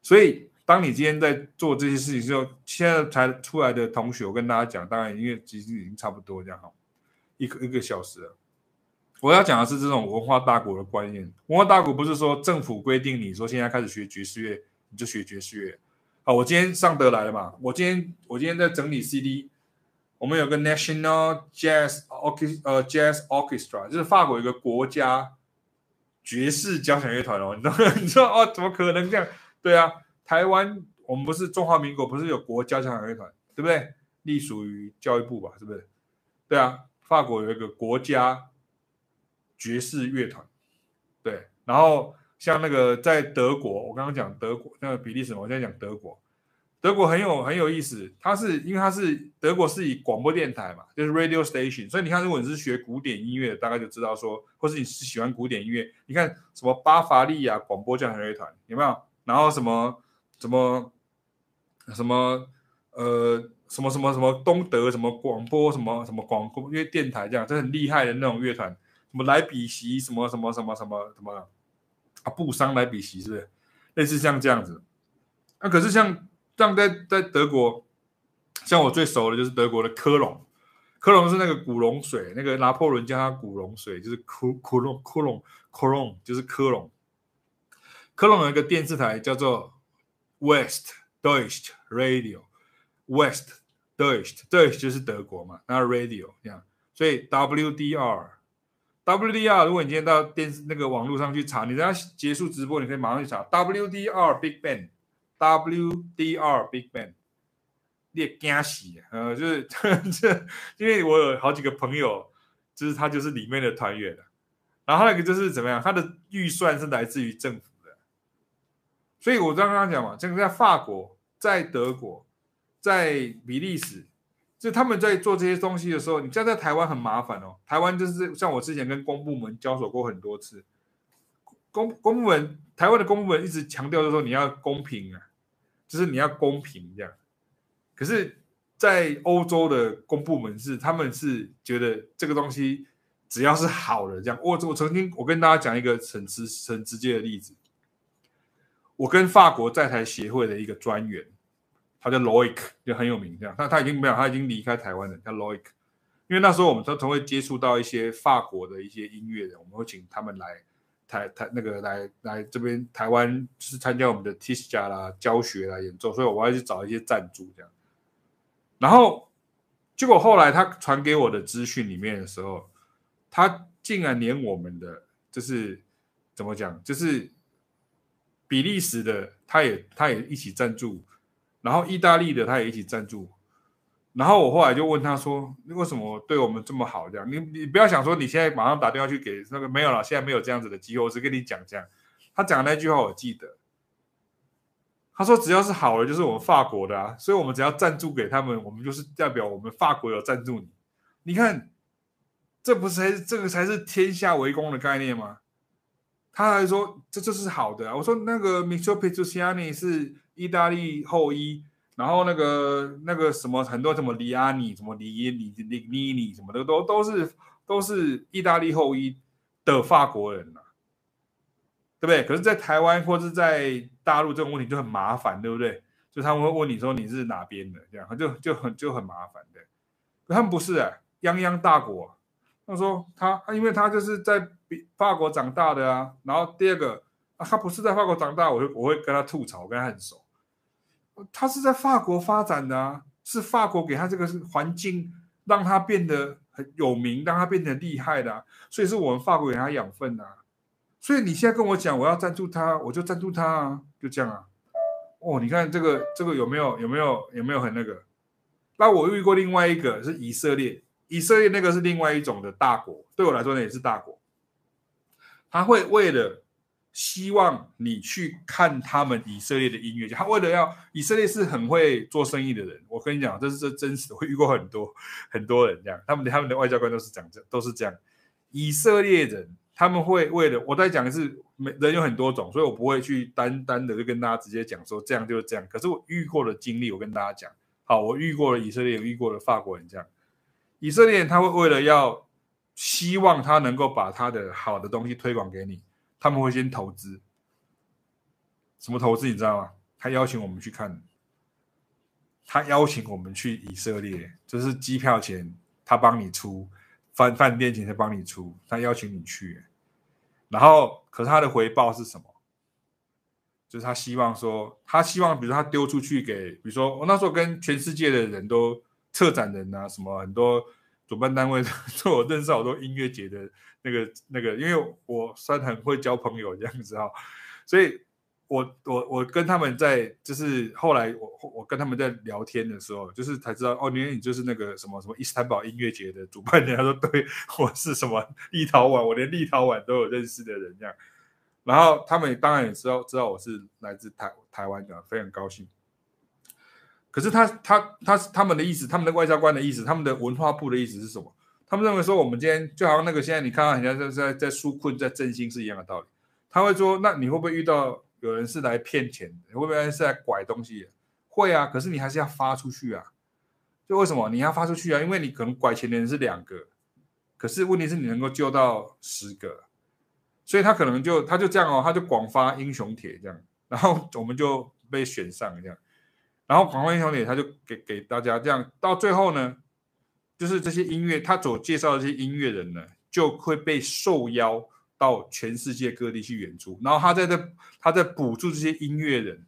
所以，当你今天在做这些事情之后，现在才出来的同学，我跟大家讲，当然因为其实已经差不多这样哈，一个一个小时了。我要讲的是这种文化大国的观念。文化大国不是说政府规定你说现在开始学爵士乐，你就学爵士乐。好，我今天上德来了嘛？我今天我今天在整理 CD。我们有个 National Jazz Orchestra，呃，Jazz Orchestra，就是法国一个国家爵士交响乐团哦。你知道？你说哦，怎么可能这样？对啊，台湾我们不是中华民国，不是有国家交响乐团，对不对？隶属于教育部吧？是不是？对啊，法国有一个国家。爵士乐团，对，然后像那个在德国，我刚刚讲德国那个比利时嘛，我现在讲德国，德国很有很有意思，它是因为它是德国是以广播电台嘛，就是 radio station，所以你看，如果你是学古典音乐，大概就知道说，或是你是喜欢古典音乐，你看什么巴伐利亚广播交响乐团有没有？然后什么什么什么呃。什么什么什么东德什么广播什么什么广播因为电台这样，这很厉害的那种乐团，什么莱比锡什么什么什么什么什么啊，布商莱比锡是不是？类似像这样子。那、啊、可是像像在在德国，像我最熟的就是德国的科隆，科隆是那个古龙水，那个拿破仑叫它古龙水，就是科科隆科隆科隆就是科隆。科隆有一个电视台叫做 West Deutsch Radio West。Deutsch 就是德国嘛，那 radio 这样，所以 WDR WDR，如果你今天到电视那个网络上去查，你等下结束直播，你可以马上去查。WDR Big Band，WDR Big Band，你也惊喜，呃，就是 这，因为我有好几个朋友，就是他就是里面的团员，然后那个就是怎么样，他的预算是来自于政府的，所以我刚刚讲嘛，这个在法国，在德国。在比利时，就他们在做这些东西的时候，你像在台湾很麻烦哦。台湾就是像我之前跟公部门交手过很多次，公公部门台湾的公部门一直强调就是说你要公平啊，就是你要公平这样。可是，在欧洲的公部门是他们是觉得这个东西只要是好的这样。我我曾经我跟大家讲一个很直很直接的例子，我跟法国在台协会的一个专员。他叫 Loic，就很有名，这样。他他已经没有，他已经离开台湾了。叫 Loic，因为那时候我们都都会接触到一些法国的一些音乐人，我们会请他们来台台那个来来这边台湾，就是参加我们的 TISJA 啦、教学啦、演奏，所以我要去找一些赞助这样。然后结果后来他传给我的资讯里面的时候，他竟然连我们的就是怎么讲，就是比利时的，他也他也一起赞助。然后意大利的他也一起赞助，然后我后来就问他说：“你为什么对我们这么好？这样，你你不要想说你现在马上打电话去给那个没有了，现在没有这样子的机会，我只跟你讲这样。”他讲的那句话我记得，他说：“只要是好的，就是我们法国的啊，所以我们只要赞助给他们，我们就是代表我们法国有赞助你。你看，这不是才这个才是天下为公的概念吗？”他还说：“这就是好的啊。”我说：“那个 Michele Siani 是。”意大利后裔，然后那个那个什么很多什么里阿尼什么里耶里里尼尼什么的都都是都是意大利后裔的法国人呐、啊，对不对？可是，在台湾或是在大陆这种问题就很麻烦，对不对？就他们会问你说你是哪边的，这样就就很就很麻烦的。可他们不是啊，泱泱大国。他说他因为他就是在法国长大的啊。然后第二个啊，他不是在法国长大，我就我会跟他吐槽，我跟他很熟。他是在法国发展的啊，是法国给他这个环境，让他变得很有名，让他变得厉害的啊，所以是我们法国给他养分的啊。所以你现在跟我讲我要赞助他，我就赞助他啊，就这样啊。哦，你看这个这个有没有有没有有没有很那个？那我遇过另外一个是以色列，以色列那个是另外一种的大国，对我来说呢也是大国，他会为了。希望你去看他们以色列的音乐家，他为了要以色列是很会做生意的人，我跟你讲，这是这真实的，我遇过很多 很多人这样，他们他们的外交官都是讲这都是这样。以色列人他们会为了我在讲的是，每人有很多种，所以我不会去单单的就跟大家直接讲说这样就是这样。可是我遇过的经历，我跟大家讲，好，我遇过了以色列，遇过了法国人这样，以色列人他会为了要希望他能够把他的好的东西推广给你。他们会先投资，什么投资你知道吗？他邀请我们去看，他邀请我们去以色列，就是机票钱他帮你出，饭饭店钱他帮你出，他邀请你去，然后可是他的回报是什么？就是他希望说，他希望比如说他丢出去给，比如说我那时候跟全世界的人都策展人啊，什么很多主办单位，做我认识好多音乐节的。那个那个，因为我算很会交朋友这样子哈，所以我我我跟他们在，就是后来我我跟他们在聊天的时候，就是才知道哦，原来你就是那个什么什么伊斯坦堡音乐节的主办人。他说对，我是什么立陶宛，我连立陶宛都有认识的人这样。然后他们当然也知道知道我是来自台台湾的，非常高兴。可是他他他他们的意思，他们的外交官的意思，他们的文化部的意思是什么？他们认为说我们今天就好像那个现在你看到人家在在在纾困在振兴是一样的道理。他会说，那你会不会遇到有人是来骗钱的？会不会是来拐东西？会啊，可是你还是要发出去啊。就为什么你要发出去啊？因为你可能拐钱的人是两个，可是问题是你能够救到十个，所以他可能就他就这样哦，他就广发英雄帖这样，然后我们就被选上这样。然后广发英雄帖，他就给给大家这样，到最后呢，就是这些音乐，他所介绍的这些音乐人呢，就会被受邀到全世界各地去演出。然后他在这，他在补助这些音乐人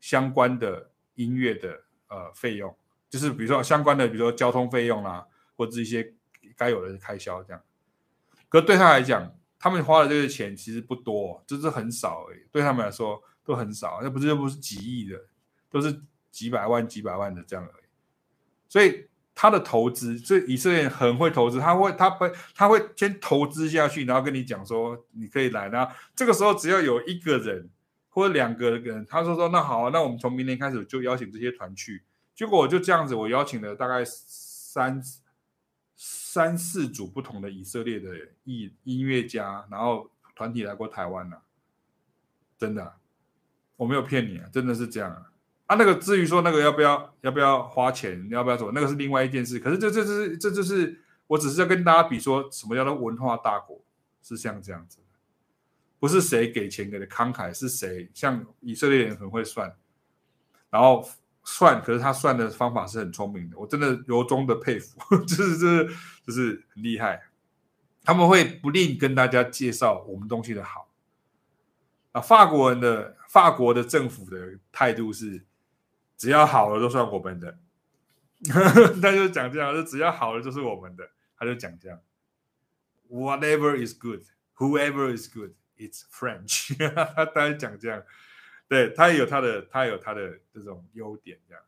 相关的音乐的呃费用，就是比如说相关的，比如说交通费用啦，或者一些该有的开销这样。可对他来讲，他们花的这个钱其实不多，就是很少而已。对他们来说都很少，那不是又不是几亿的，都是。几百万、几百万的这样而已，所以他的投资，所以以色列人很会投资，他会，他会，他会先投资下去，然后跟你讲说你可以来，然后这个时候只要有一个人或者两个人，他说说那好，那我们从明年开始就邀请这些团去，结果我就这样子，我邀请了大概三三四组不同的以色列的音音乐家，然后团体来过台湾了，真的，我没有骗你啊，真的是这样。啊，那个至于说那个要不要要不要花钱，要不要做，那个是另外一件事。可是这这是这就是，我只是要跟大家比说，什么叫做文化大国是像这样子，不是谁给钱给的慷慨，是谁像以色列人很会算，然后算，可是他算的方法是很聪明的，我真的由衷的佩服，就是就是就是很厉害，他们会不吝跟大家介绍我们东西的好。啊，法国人的法国的政府的态度是。只要好了都算我们的，他就讲这样，就只要好了就是我们的，他就讲这样。Whatever is good, whoever is good, it's French。他当然讲这样，对，他也有他的，他有他的这种优点，这样。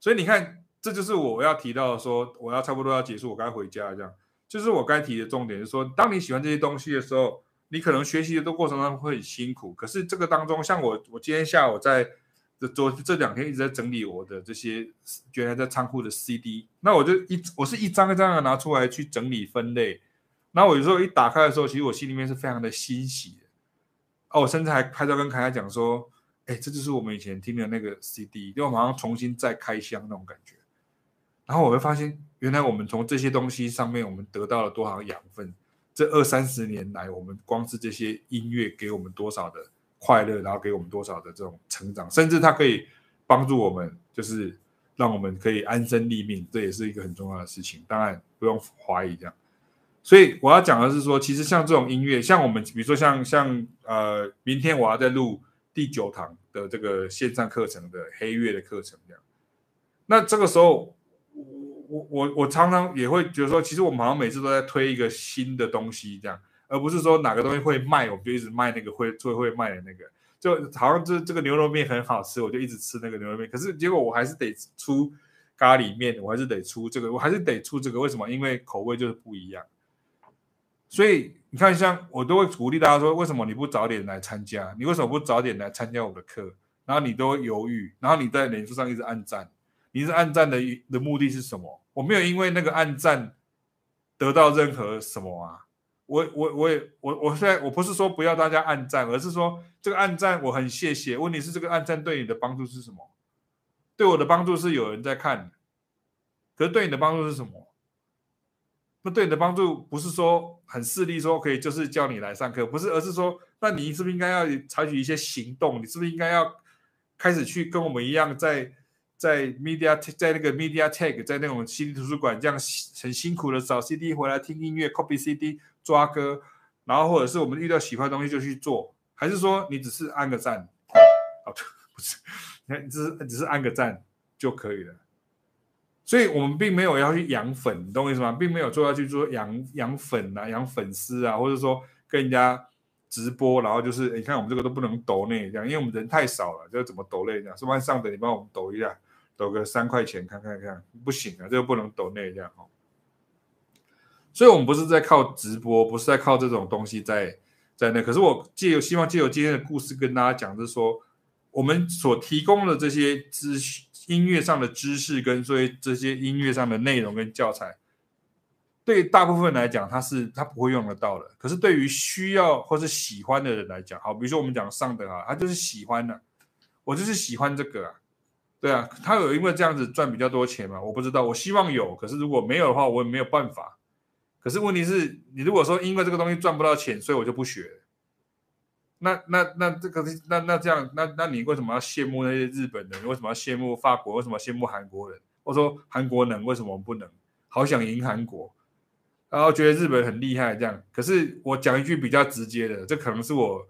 所以你看，这就是我要提到的说，我要差不多要结束，我该回家这样。就是我该提的重点，就是说，当你喜欢这些东西的时候，你可能学习的过程当中会很辛苦，可是这个当中，像我，我今天下午在。这昨这两天一直在整理我的这些原来在仓库的 CD，那我就一我是一张一张的拿出来去整理分类，那我有时候一打开的时候，其实我心里面是非常的欣喜的。哦，我甚至还拍照跟凯凯讲说，哎，这就是我们以前听的那个 CD，就马上重新再开箱那种感觉。然后我会发现，原来我们从这些东西上面，我们得到了多少养分？这二三十年来，我们光是这些音乐给我们多少的？快乐，然后给我们多少的这种成长，甚至它可以帮助我们，就是让我们可以安身立命，这也是一个很重要的事情。当然不用怀疑这样。所以我要讲的是说，其实像这种音乐，像我们比如说像像呃，明天我要再录第九堂的这个线上课程的黑乐的课程这样。那这个时候，我我我常常也会觉得说，其实我们好像每次都在推一个新的东西这样。而不是说哪个东西会卖，我们就一直卖那个会最会卖的那个，就好像这这个牛肉面很好吃，我就一直吃那个牛肉面。可是结果我还是得出咖喱面，我还是得出这个，我还是得出这个。为什么？因为口味就是不一样。所以你看，像我都会鼓励大家说，为什么你不早点来参加？你为什么不早点来参加我的课？然后你都会犹豫，然后你在脸书上一直按赞，你是按赞的的目的是什么？我没有因为那个按赞得到任何什么啊。我我我也我我现在我不是说不要大家按赞，而是说这个按赞我很谢谢。问题是这个按赞对你的帮助是什么？对我的帮助是有人在看，可是对你的帮助是什么？那对你的帮助不是说很势利说可以就是叫你来上课，不是，而是说那你是不是应该要采取一些行动？你是不是应该要开始去跟我们一样在在 media 在那个 MediaTek 在那种 CD 图书馆这样很辛苦的找 CD 回来听音乐 copy CD。抓歌，然后或者是我们遇到喜欢的东西就去做，还是说你只是按个赞？哦，不是，你只是只是按个赞就可以了。所以我们并没有要去养粉，你懂我意思吗？并没有说要去做养养粉啊、养粉丝啊，或者说跟人家直播，然后就是你看我们这个都不能抖内这样，因为我们人太少了，这怎么抖内这样？是不上等你帮我们抖一下，抖个三块钱看看看，不行啊，这个不能抖内这样哦。所以我们不是在靠直播，不是在靠这种东西在在那，可是我借由希望借由今天的故事跟大家讲，就是说我们所提供的这些知音乐上的知识跟所以这些音乐上的内容跟教材。对大部分来讲，他是他不会用得到的。可是对于需要或是喜欢的人来讲，好，比如说我们讲上等啊，他就是喜欢的，我就是喜欢这个啊，对啊，他有因为这样子赚比较多钱吗？我不知道，我希望有，可是如果没有的话，我也没有办法。可是问题是，你如果说因为这个东西赚不到钱，所以我就不学，那那那这个那那这样，那那你为什么要羡慕那些日本人？为什么要羡慕法国？为什么要羡慕韩国人？我说韩国能为什么不能？好想赢韩国。然后觉得日本很厉害，这样。可是我讲一句比较直接的，这可能是我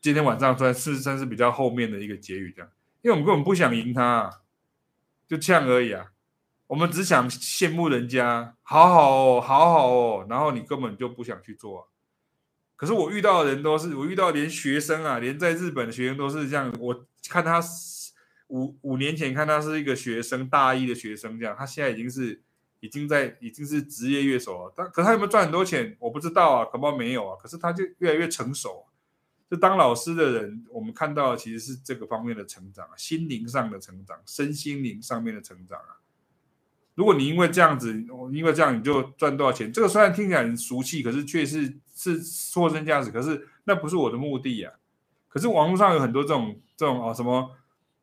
今天晚上算是算是比较后面的一个结语，这样。因为我们根本不想赢他啊，就这样而已啊。我们只想羡慕人家，好好哦，好好哦。然后你根本就不想去做啊。可是我遇到的人都是，我遇到连学生啊，连在日本的学生都是这样。我看他五五年前看他是一个学生，大一的学生这样，他现在已经是。已经在已经是职业乐手了，但可他有没有赚很多钱？我不知道啊，可能没有啊。可是他就越来越成熟，就当老师的人，我们看到其实是这个方面的成长，心灵上的成长，身心灵上面的成长啊。如果你因为这样子，因为这样你就赚多少钱？这个虽然听起来很俗气，可是却是是货真价实。可是那不是我的目的啊。可是网络上有很多这种这种啊什么。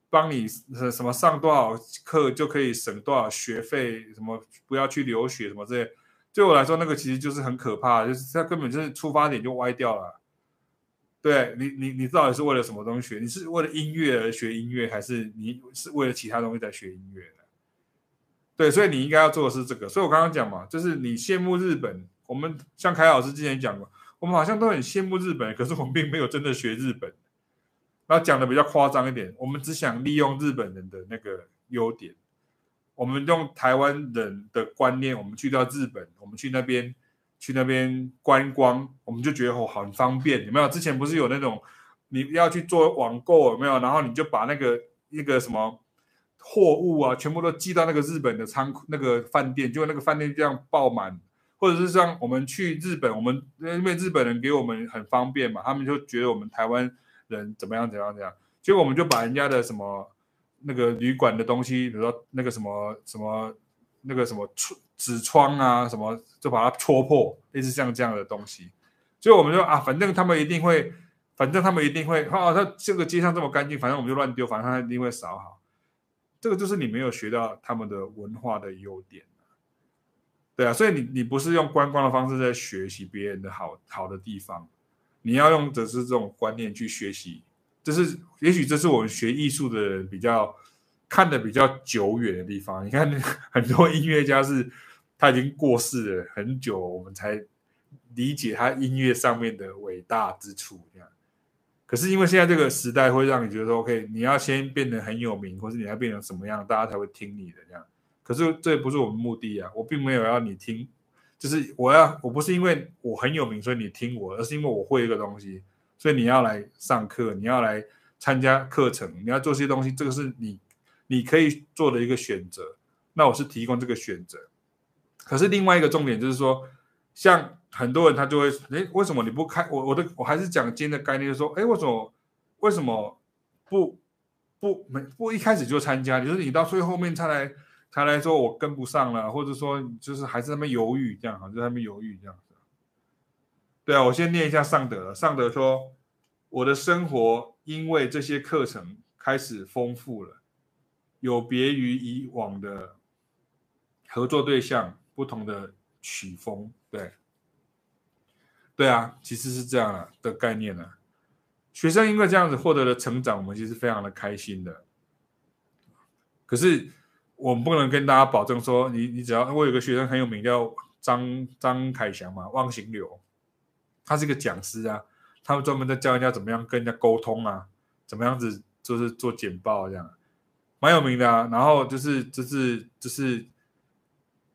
帮你什么上多少课就可以省多少学费，什么不要去留学什么这些，对我来说那个其实就是很可怕，就是他根本就是出发点就歪掉了。对你，你你到底是为了什么东西学？你是为了音乐而学音乐，还是你是为了其他东西在学音乐呢？对，所以你应该要做的是这个。所以我刚刚讲嘛，就是你羡慕日本，我们像凯老师之前讲过，我们好像都很羡慕日本，可是我们并没有真的学日本。然后讲的比较夸张一点，我们只想利用日本人的那个优点，我们用台湾人的观念，我们去到日本，我们去那边去那边观光，我们就觉得哦很方便，有没有？之前不是有那种你要去做网购有没有？然后你就把那个那个什么货物啊，全部都寄到那个日本的仓库那个饭店，就那个饭店这样爆满，或者是像我们去日本，我们因为日本人给我们很方便嘛，他们就觉得我们台湾。人怎么样？怎么样？怎样？结果我们就把人家的什么那个旅馆的东西，比如说那个什么什么那个什么纸窗啊，什么就把它戳破，类似像这样的东西。所以我们就啊，反正他们一定会，反正他们一定会，啊，他这个街上这么干净，反正我们就乱丢，反正他一定会扫好。这个就是你没有学到他们的文化的优点。对啊，所以你你不是用观光的方式在学习别人的好好的地方。你要用的是这种观念去学习，这是也许这是我们学艺术的人比较看的比较久远的地方。你看 很多音乐家是他已经过世了很久，我们才理解他音乐上面的伟大之处。这样，可是因为现在这个时代会让你觉得说，OK，你要先变得很有名，或是你要变成什么样，大家才会听你的这样。可是这不是我们目的啊，我并没有要你听。就是我要，我不是因为我很有名，所以你听我，而是因为我会一个东西，所以你要来上课，你要来参加课程，你要做些东西，这个是你你可以做的一个选择。那我是提供这个选择。可是另外一个重点就是说，像很多人他就会，诶，为什么你不开？我我的我还是讲今天的概念，就是说，诶，为什么为什么不不没不一开始就参加？就是你到最后面才来。他来说我跟不上了，或者说就是还是在那边犹豫这样，就在那边犹豫这样子。对啊，我先念一下尚德。尚德说：“我的生活因为这些课程开始丰富了，有别于以往的合作对象，不同的曲风。”对，对啊，其实是这样的概念呢。学生因为这样子获得了成长，我们其实非常的开心的。可是。我们不能跟大家保证说，你你只要我有个学生很有名，叫张张凯翔嘛，忘形流，他是个讲师啊，他们专门在教人家怎么样跟人家沟通啊，怎么样子就是做简报这样，蛮有名的啊。然后就是就是就是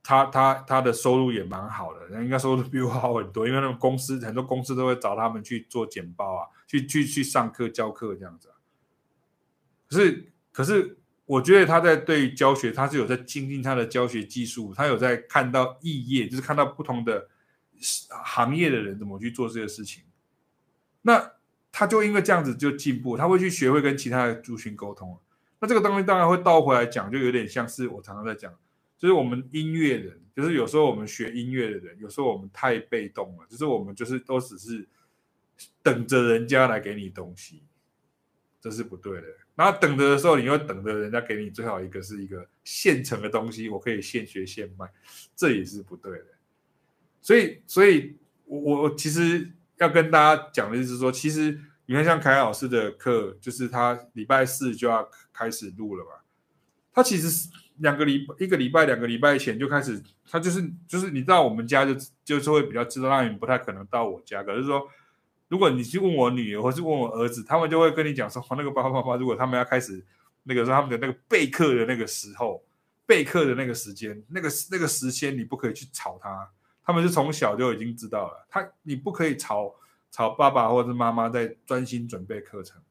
他他他的收入也蛮好的，应该收入比我好很多，因为那种公司很多公司都会找他们去做简报啊，去去去上课教课这样子。可是可是，我觉得他在对教学，他是有在精进他的教学技术，他有在看到异业，就是看到不同的行业的人怎么去做这个事情。那他就因为这样子就进步，他会去学会跟其他的族群沟通。那这个东西当然会倒回来讲，就有点像是我常常在讲。就是我们音乐人，就是有时候我们学音乐的人，有时候我们太被动了，就是我们就是都只是等着人家来给你东西，这是不对的。然后等着的时候，你又等着人家给你最好一个是一个现成的东西，我可以现学现卖，这也是不对的。所以，所以我我其实要跟大家讲的就是说，其实你看像凯老师的课，就是他礼拜四就要开始录了嘛，他其实是。两个礼一个礼拜两个礼拜前就开始，他就是就是你到我们家就就是会比较知道，那你不太可能到我家。可是说，如果你去问我女儿或是问我儿子，他们就会跟你讲说，那个爸爸妈妈，如果他们要开始那个说他们的那个备课的那个时候，备课的那个时间，那个那个时间你不可以去吵他，他们是从小就已经知道了，他你不可以吵吵爸爸或者是妈妈在专心准备课程。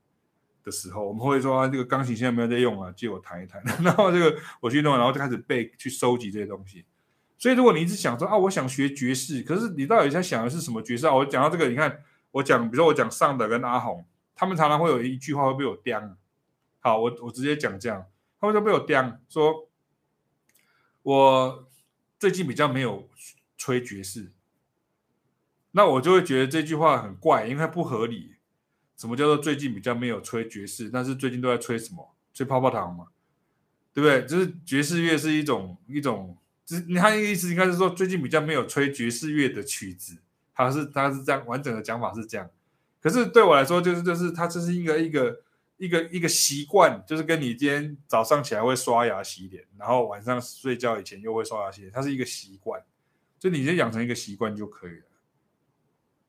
的时候，我们会说啊，这个钢琴现在没有在用啊，借我弹一弹。然后这个我去弄，然后就开始背，去收集这些东西。所以，如果你一直想说啊，我想学爵士，可是你到底在想的是什么爵士啊？我讲到这个，你看我讲，比如说我讲尚德跟阿红，他们常常会有一句话会被我刁。好，我我直接讲这样，他们就被我刁，说我最近比较没有吹爵士，那我就会觉得这句话很怪，因为它不合理。什么叫做最近比较没有吹爵士？但是最近都在吹什么？吹泡泡糖嘛，对不对？就是爵士乐是一种一种，就是你看意思应该是说最近比较没有吹爵士乐的曲子，他是他是这样完整的讲法是这样。可是对我来说，就是就是他这是一个一个一个一个习惯，就是跟你今天早上起来会刷牙洗脸，然后晚上睡觉以前又会刷牙洗脸，它是一个习惯，就你先养成一个习惯就可以了。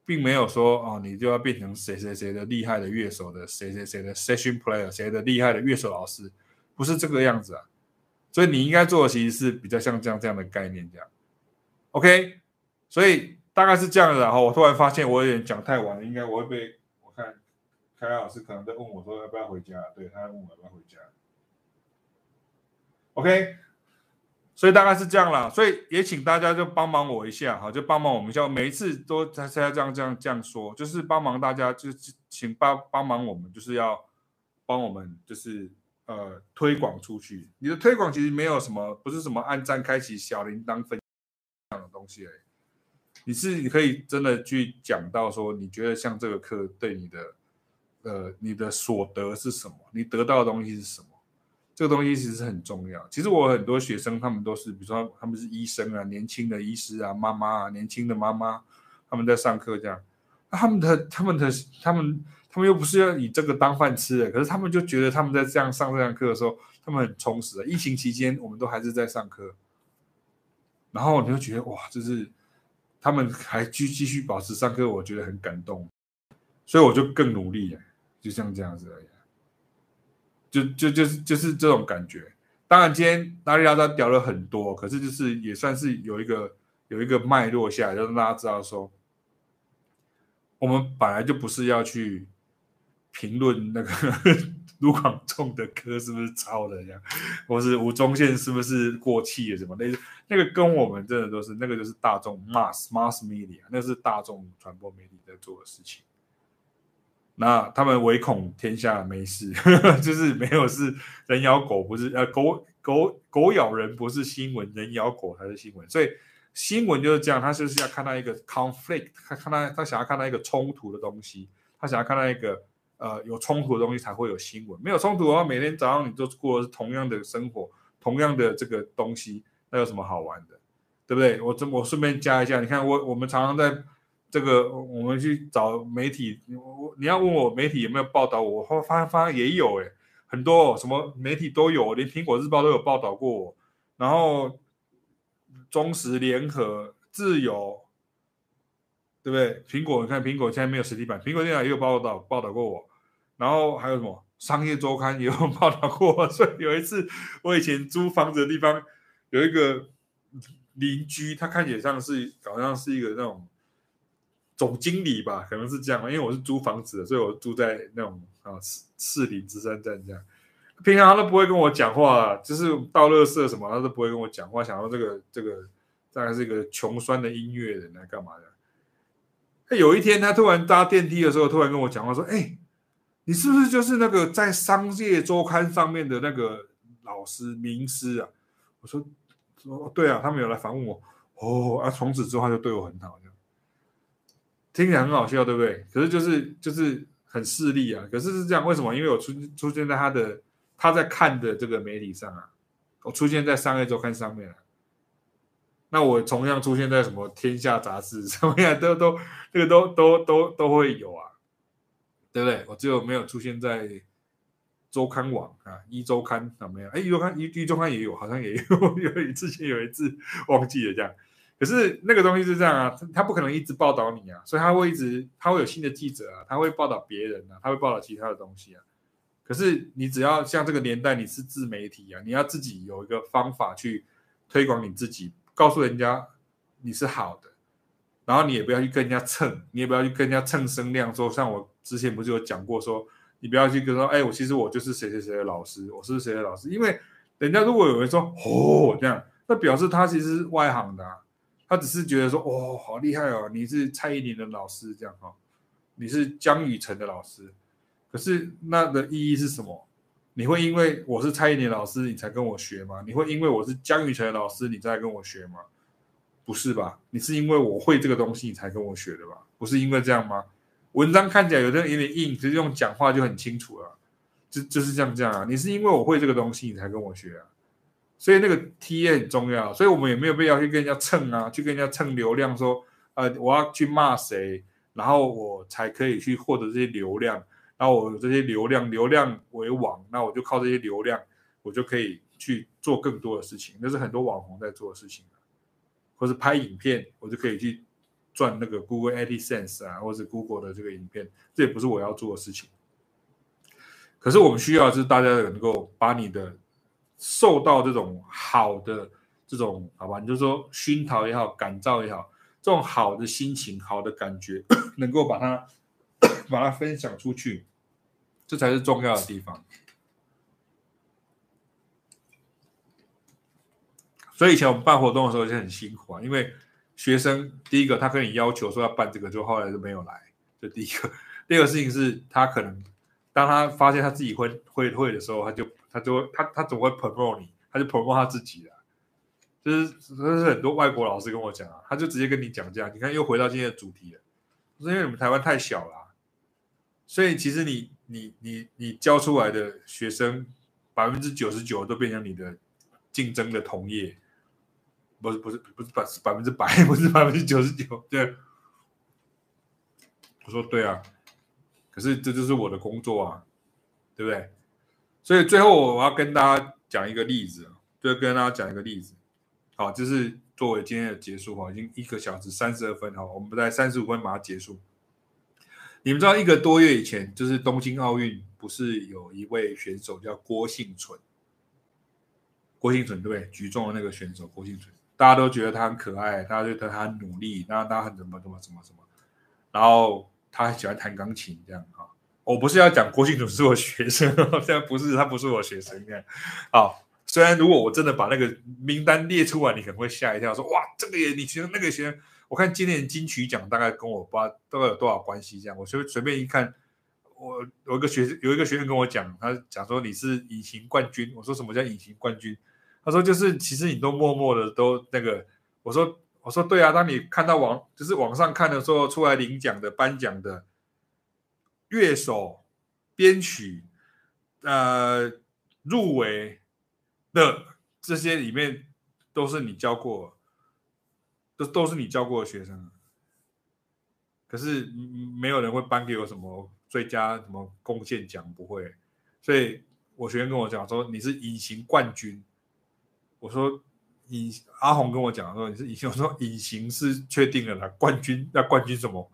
并没有说哦，你就要变成谁谁谁的厉害的乐手的谁谁谁的 session player，谁的厉害的乐手老师，不是这个样子啊。所以你应该做的其实是比较像这样这样的概念这样。OK，所以大概是这样的。然后我突然发现我有点讲太晚了，应该我会被我看凯凯老师可能在问我说要不要回家，对，他在问我要不要回家。OK。所以大概是这样啦，所以也请大家就帮忙我一下哈，就帮忙我们一下，每一次都在在这样这样这样说，就是帮忙大家，就是请帮帮忙我们，就是要帮我们，就是呃推广出去。你的推广其实没有什么，不是什么按赞、开启小铃铛、分享的东西，你是你可以真的去讲到说，你觉得像这个课对你的呃你的所得是什么，你得到的东西是什么。这个东西其实很重要。其实我很多学生，他们都是，比如说他们是医生啊，年轻的医师啊，妈妈啊，年轻的妈妈，他们在上课这样。他们的、他们的、他们、他们又不是要以这个当饭吃的，可是他们就觉得他们在这样上这样课的时候，他们很充实。疫情期间，我们都还是在上课，然后你就觉得哇，就是他们还继继续保持上课，我觉得很感动，所以我就更努力，就像这样子而已。就就就是就是这种感觉，当然今天拉里拉扎屌了很多，可是就是也算是有一个有一个脉络下来，让大家知道说，我们本来就不是要去评论那个卢广仲的歌是不是抄的这样，或是吴宗宪是不是过气了什么那那个跟我们真的都是那个就是大众 mass mass media，那是大众传播媒体在做的事情。那他们唯恐天下没事，就是没有事，人咬狗不是呃狗狗狗咬人不是新闻，人咬狗才是新闻。所以新闻就是这样，他就是要看到一个 conflict，他看到他想要看到一个冲突的东西，他想要看到一个呃有冲突的东西才会有新闻。没有冲突的话，每天早上你都过的是同样的生活，同样的这个东西，那有什么好玩的？对不对？我这我顺便加一下，你看我我们常常在。这个我们去找媒体，我你要问我媒体有没有报道我，我发发现也有诶，很多什么媒体都有，连苹果日报都有报道过我，然后中时联合自由，对不对？苹果你看苹果现在没有实体版，苹果电脑也有报道报道过我，然后还有什么商业周刊也有 报道过，所以有一次我以前租房子的地方有一个。邻居，他看起来像是好像是一个那种总经理吧，可能是这样，因为我是租房子的，所以我住在那种啊市市里之山站这样。平常他都不会跟我讲话，就是倒垃圾什么，他都不会跟我讲话。想到这个这个大概是一个穷酸的音乐人来干嘛的？他有一天他突然搭电梯的时候，突然跟我讲话说：“哎，你是不是就是那个在商业周刊上面的那个老师名师啊？”我说。说对啊，他们有来访问我哦啊，从此之后他就对我很好，听起来很好笑，对不对？可是就是就是很势利啊。可是是这样，为什么？因为我出出现在他的他在看的这个媒体上啊，我出现在商业周刊上面啊。那我同样出现在什么天下杂志上面，都都这个都都都都会有啊，对不对？我只有没有出现在。周刊网啊，一周刊啊没有？哎，一周刊一一周刊也有，好像也有，有之前有一次忘记了这样。可是那个东西是这样啊，他不可能一直报道你啊，所以他会一直，他会有新的记者啊，他会报道别人啊，他会报道其他的东西啊。可是你只要像这个年代，你是自媒体啊，你要自己有一个方法去推广你自己，告诉人家你是好的，然后你也不要去跟人家蹭，你也不要去跟人家蹭声量，说像我之前不是有讲过说。你不要去跟说，哎，我其实我就是谁谁谁的老师，我是谁的老师？因为人家如果有人说哦这样，那表示他其实是外行的，啊，他只是觉得说哦好厉害哦，你是蔡依林的老师这样哈，你是江雨晨的老师，可是那的意义是什么？你会因为我是蔡依林老师你才跟我学吗？你会因为我是江雨晨的老师你再跟我学吗？不是吧？你是因为我会这个东西你才跟我学的吧？不是因为这样吗？文章看起来有的有点硬，其实用讲话就很清楚了，就就是这样这样啊。你是因为我会这个东西，你才跟我学啊，所以那个 TA 很重要。所以我们也没有必要去跟人家蹭啊，去跟人家蹭流量，说呃我要去骂谁，然后我才可以去获得这些流量，然后我有这些流量，流量为王，那我就靠这些流量，我就可以去做更多的事情。那是很多网红在做的事情，或是拍影片，我就可以去。赚那个 Google AdSense 啊，或者 Google 的这个影片，这也不是我要做的事情。可是我们需要的是大家能够把你的受到这种好的这种好吧，你就说熏陶也好，感召也好，这种好的心情、好的感觉，能够把它把它分享出去，这才是重要的地方。所以以前我们办活动的时候就很辛苦啊，因为。学生第一个，他跟你要求说要办这个，就后来就没有来。这第一个，第二个事情是他可能当他发现他自己会会会的时候，他就他就会他他总会 promote 你，他就 promote 他自己了。就是这是很多外国老师跟我讲啊，他就直接跟你讲这样。你看又回到今天的主题了，是因为你们台湾太小了，所以其实你你你你教出来的学生百分之九十九都变成你的竞争的同业。不是不是不是百百分之百，不是百分之九十九。对，我说对啊，可是这就是我的工作啊，对不对？所以最后我要跟大家讲一个例子，就跟大家讲一个例子。好，就是作为今天的结束哈，已经一个小时三十二分哈，我们不在三十五分马上结束。你们知道一个多月以前，就是东京奥运，不是有一位选手叫郭幸存？郭幸存对不对？举重的那个选手郭幸存。大家都觉得他很可爱，大家觉得他很努力，然后他很怎么怎么怎么怎么，然后他很喜欢弹钢琴这样哈。我不是要讲郭婞淳是我学生，现在不是他不是我学生这样。好，虽然如果我真的把那个名单列出来，你可能会吓一跳，说哇这个也你学生那个学生，我看今年金曲奖大概跟我不知道大概有多少关系这样。我随随便一看，我有一个学生有一个学生跟我讲，他讲说你是隐形冠军，我说什么叫隐形冠军？他说：“就是，其实你都默默的都那个。”我说：“我说对啊，当你看到网就是网上看的时候，出来领奖的、颁奖的乐手、编曲，呃，入围的这些里面，都是你教过，都都是你教过的学生。可是没有人会颁给我什么最佳什么贡献奖，不会。所以我学员跟我讲说，你是隐形冠军。”我说隐阿红跟我讲说，你是隐形，我说隐形是确定了啦，冠军那冠军什么？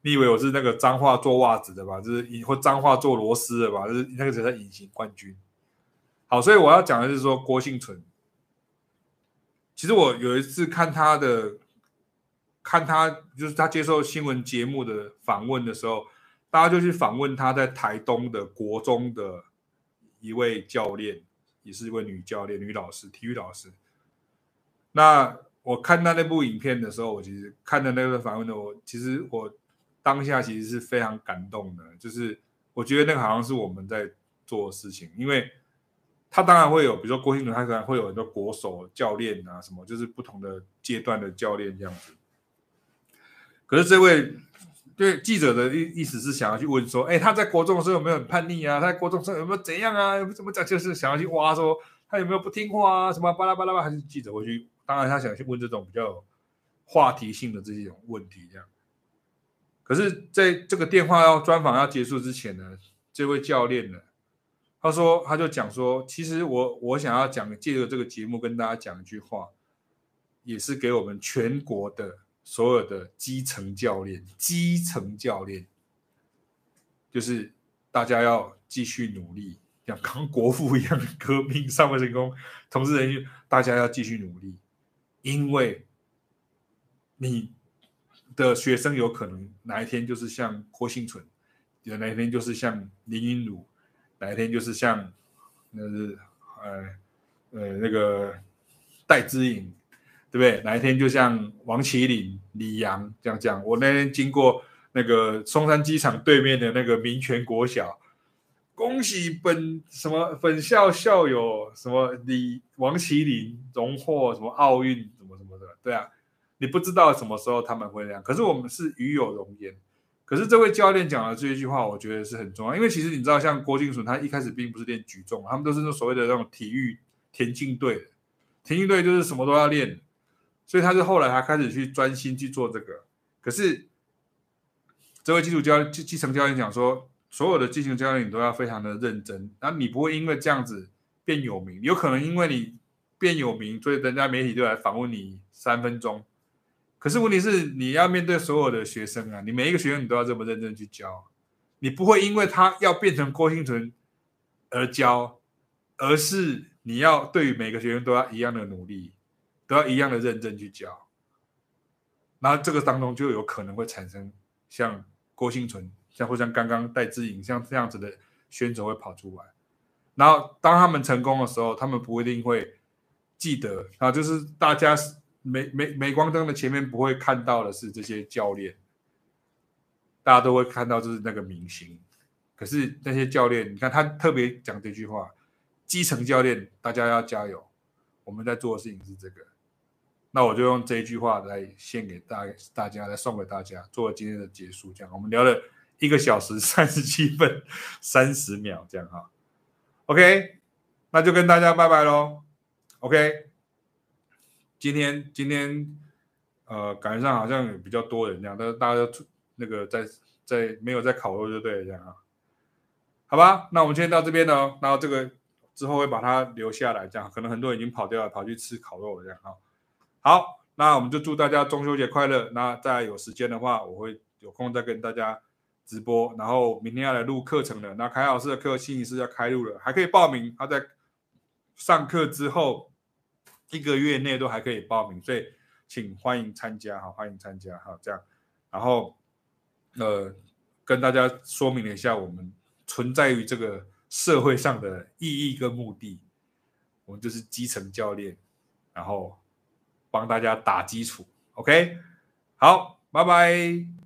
你以为我是那个脏话做袜子的吧？就是隐或脏话做螺丝的吧？就是那个才叫隐形冠军。好，所以我要讲的是说郭婞淳，其实我有一次看他的，看他就是他接受新闻节目的访问的时候，大家就去访问他在台东的国中的一位教练，也是一位女教练、女老师、体育老师。那我看到那部影片的时候，我其实看的那个访问的我，其实我当下其实是非常感动的，就是我觉得那个好像是我们在做事情，因为他当然会有，比如说郭兴伦，他可能会有很多国手教练啊，什么就是不同的阶段的教练这样子。可是这位对记者的意意思是想要去问说，哎，他在国中的时候有没有很叛逆啊？他在国中的时候有没有怎样啊？有没有怎么讲？就是想要去挖说他有没有不听话啊？什么巴拉巴拉巴？还是记者会去？当然他想去问这种比较话题性的这些种问题，这样。可是在这个电话要专访要结束之前呢，这位教练呢，他说他就讲说，其实我我想要讲借着这个节目跟大家讲一句话，也是给我们全国的所有的基层教练，基层教练，就是大家要继续努力，像刚国父一样革命上半成功，同志人员，大家要继续努力，因为你。的学生有可能哪一天就是像郭兴存，有哪一天就是像林云儒，哪一天就是像那是呃呃那个戴之颖，对不对？哪一天就像王麒麟、李阳这样讲。我那天经过那个松山机场对面的那个民权国小，恭喜本什么本校校友什么李王麒麟荣获什么奥运什么什么的，对啊。你不知道什么时候他们会那样，可是我们是与有荣焉。可是这位教练讲的这一句话，我觉得是很重要，因为其实你知道，像郭婞淳，他一开始并不是练举重，他们都是那所谓的那种体育田径队，田径队就是什么都要练，所以他是后来他开始去专心去做这个。可是这位基础教基基层教练讲说，所有的基层教练你都要非常的认真，那你不会因为这样子变有名，有可能因为你变有名，所以人家媒体就来访问你三分钟。可是问题是，你要面对所有的学生啊，你每一个学生你都要这么认真去教，你不会因为他要变成郭婞淳而教，而是你要对于每个学生都要一样的努力，都要一样的认真去教。然后这个当中就有可能会产生像郭婞淳，像或像刚刚戴志颖像这样子的选手会跑出来。然后当他们成功的时候，他们不一定会记得啊，就是大家。镁镁镁光灯的前面不会看到的是这些教练，大家都会看到就是那个明星。可是那些教练，你看他特别讲这句话：基层教练，大家要加油。我们在做的事情是这个。那我就用这一句话来献给大大家，来送给大家，做今天的结束。这样，我们聊了一个小时三十七分三十秒，这样哈。OK，那就跟大家拜拜喽。OK。今天今天，呃，感觉上好像比较多人这样，但是大家都那个在在没有在烤肉就对了这样啊，好吧，那我们今天到这边呢，然后这个之后会把它留下来，这样可能很多人已经跑掉了，跑去吃烤肉了这样啊。好，那我们就祝大家中秋节快乐。那再有时间的话，我会有空再跟大家直播。然后明天要来录课程了，那凯老师的课星期四要开录了，还可以报名。他在上课之后。一个月内都还可以报名，所以请欢迎参加，哈，欢迎参加，哈，这样，然后，呃，跟大家说明了一下我们存在于这个社会上的意义跟目的，我们就是基层教练，然后帮大家打基础，OK，好，拜拜。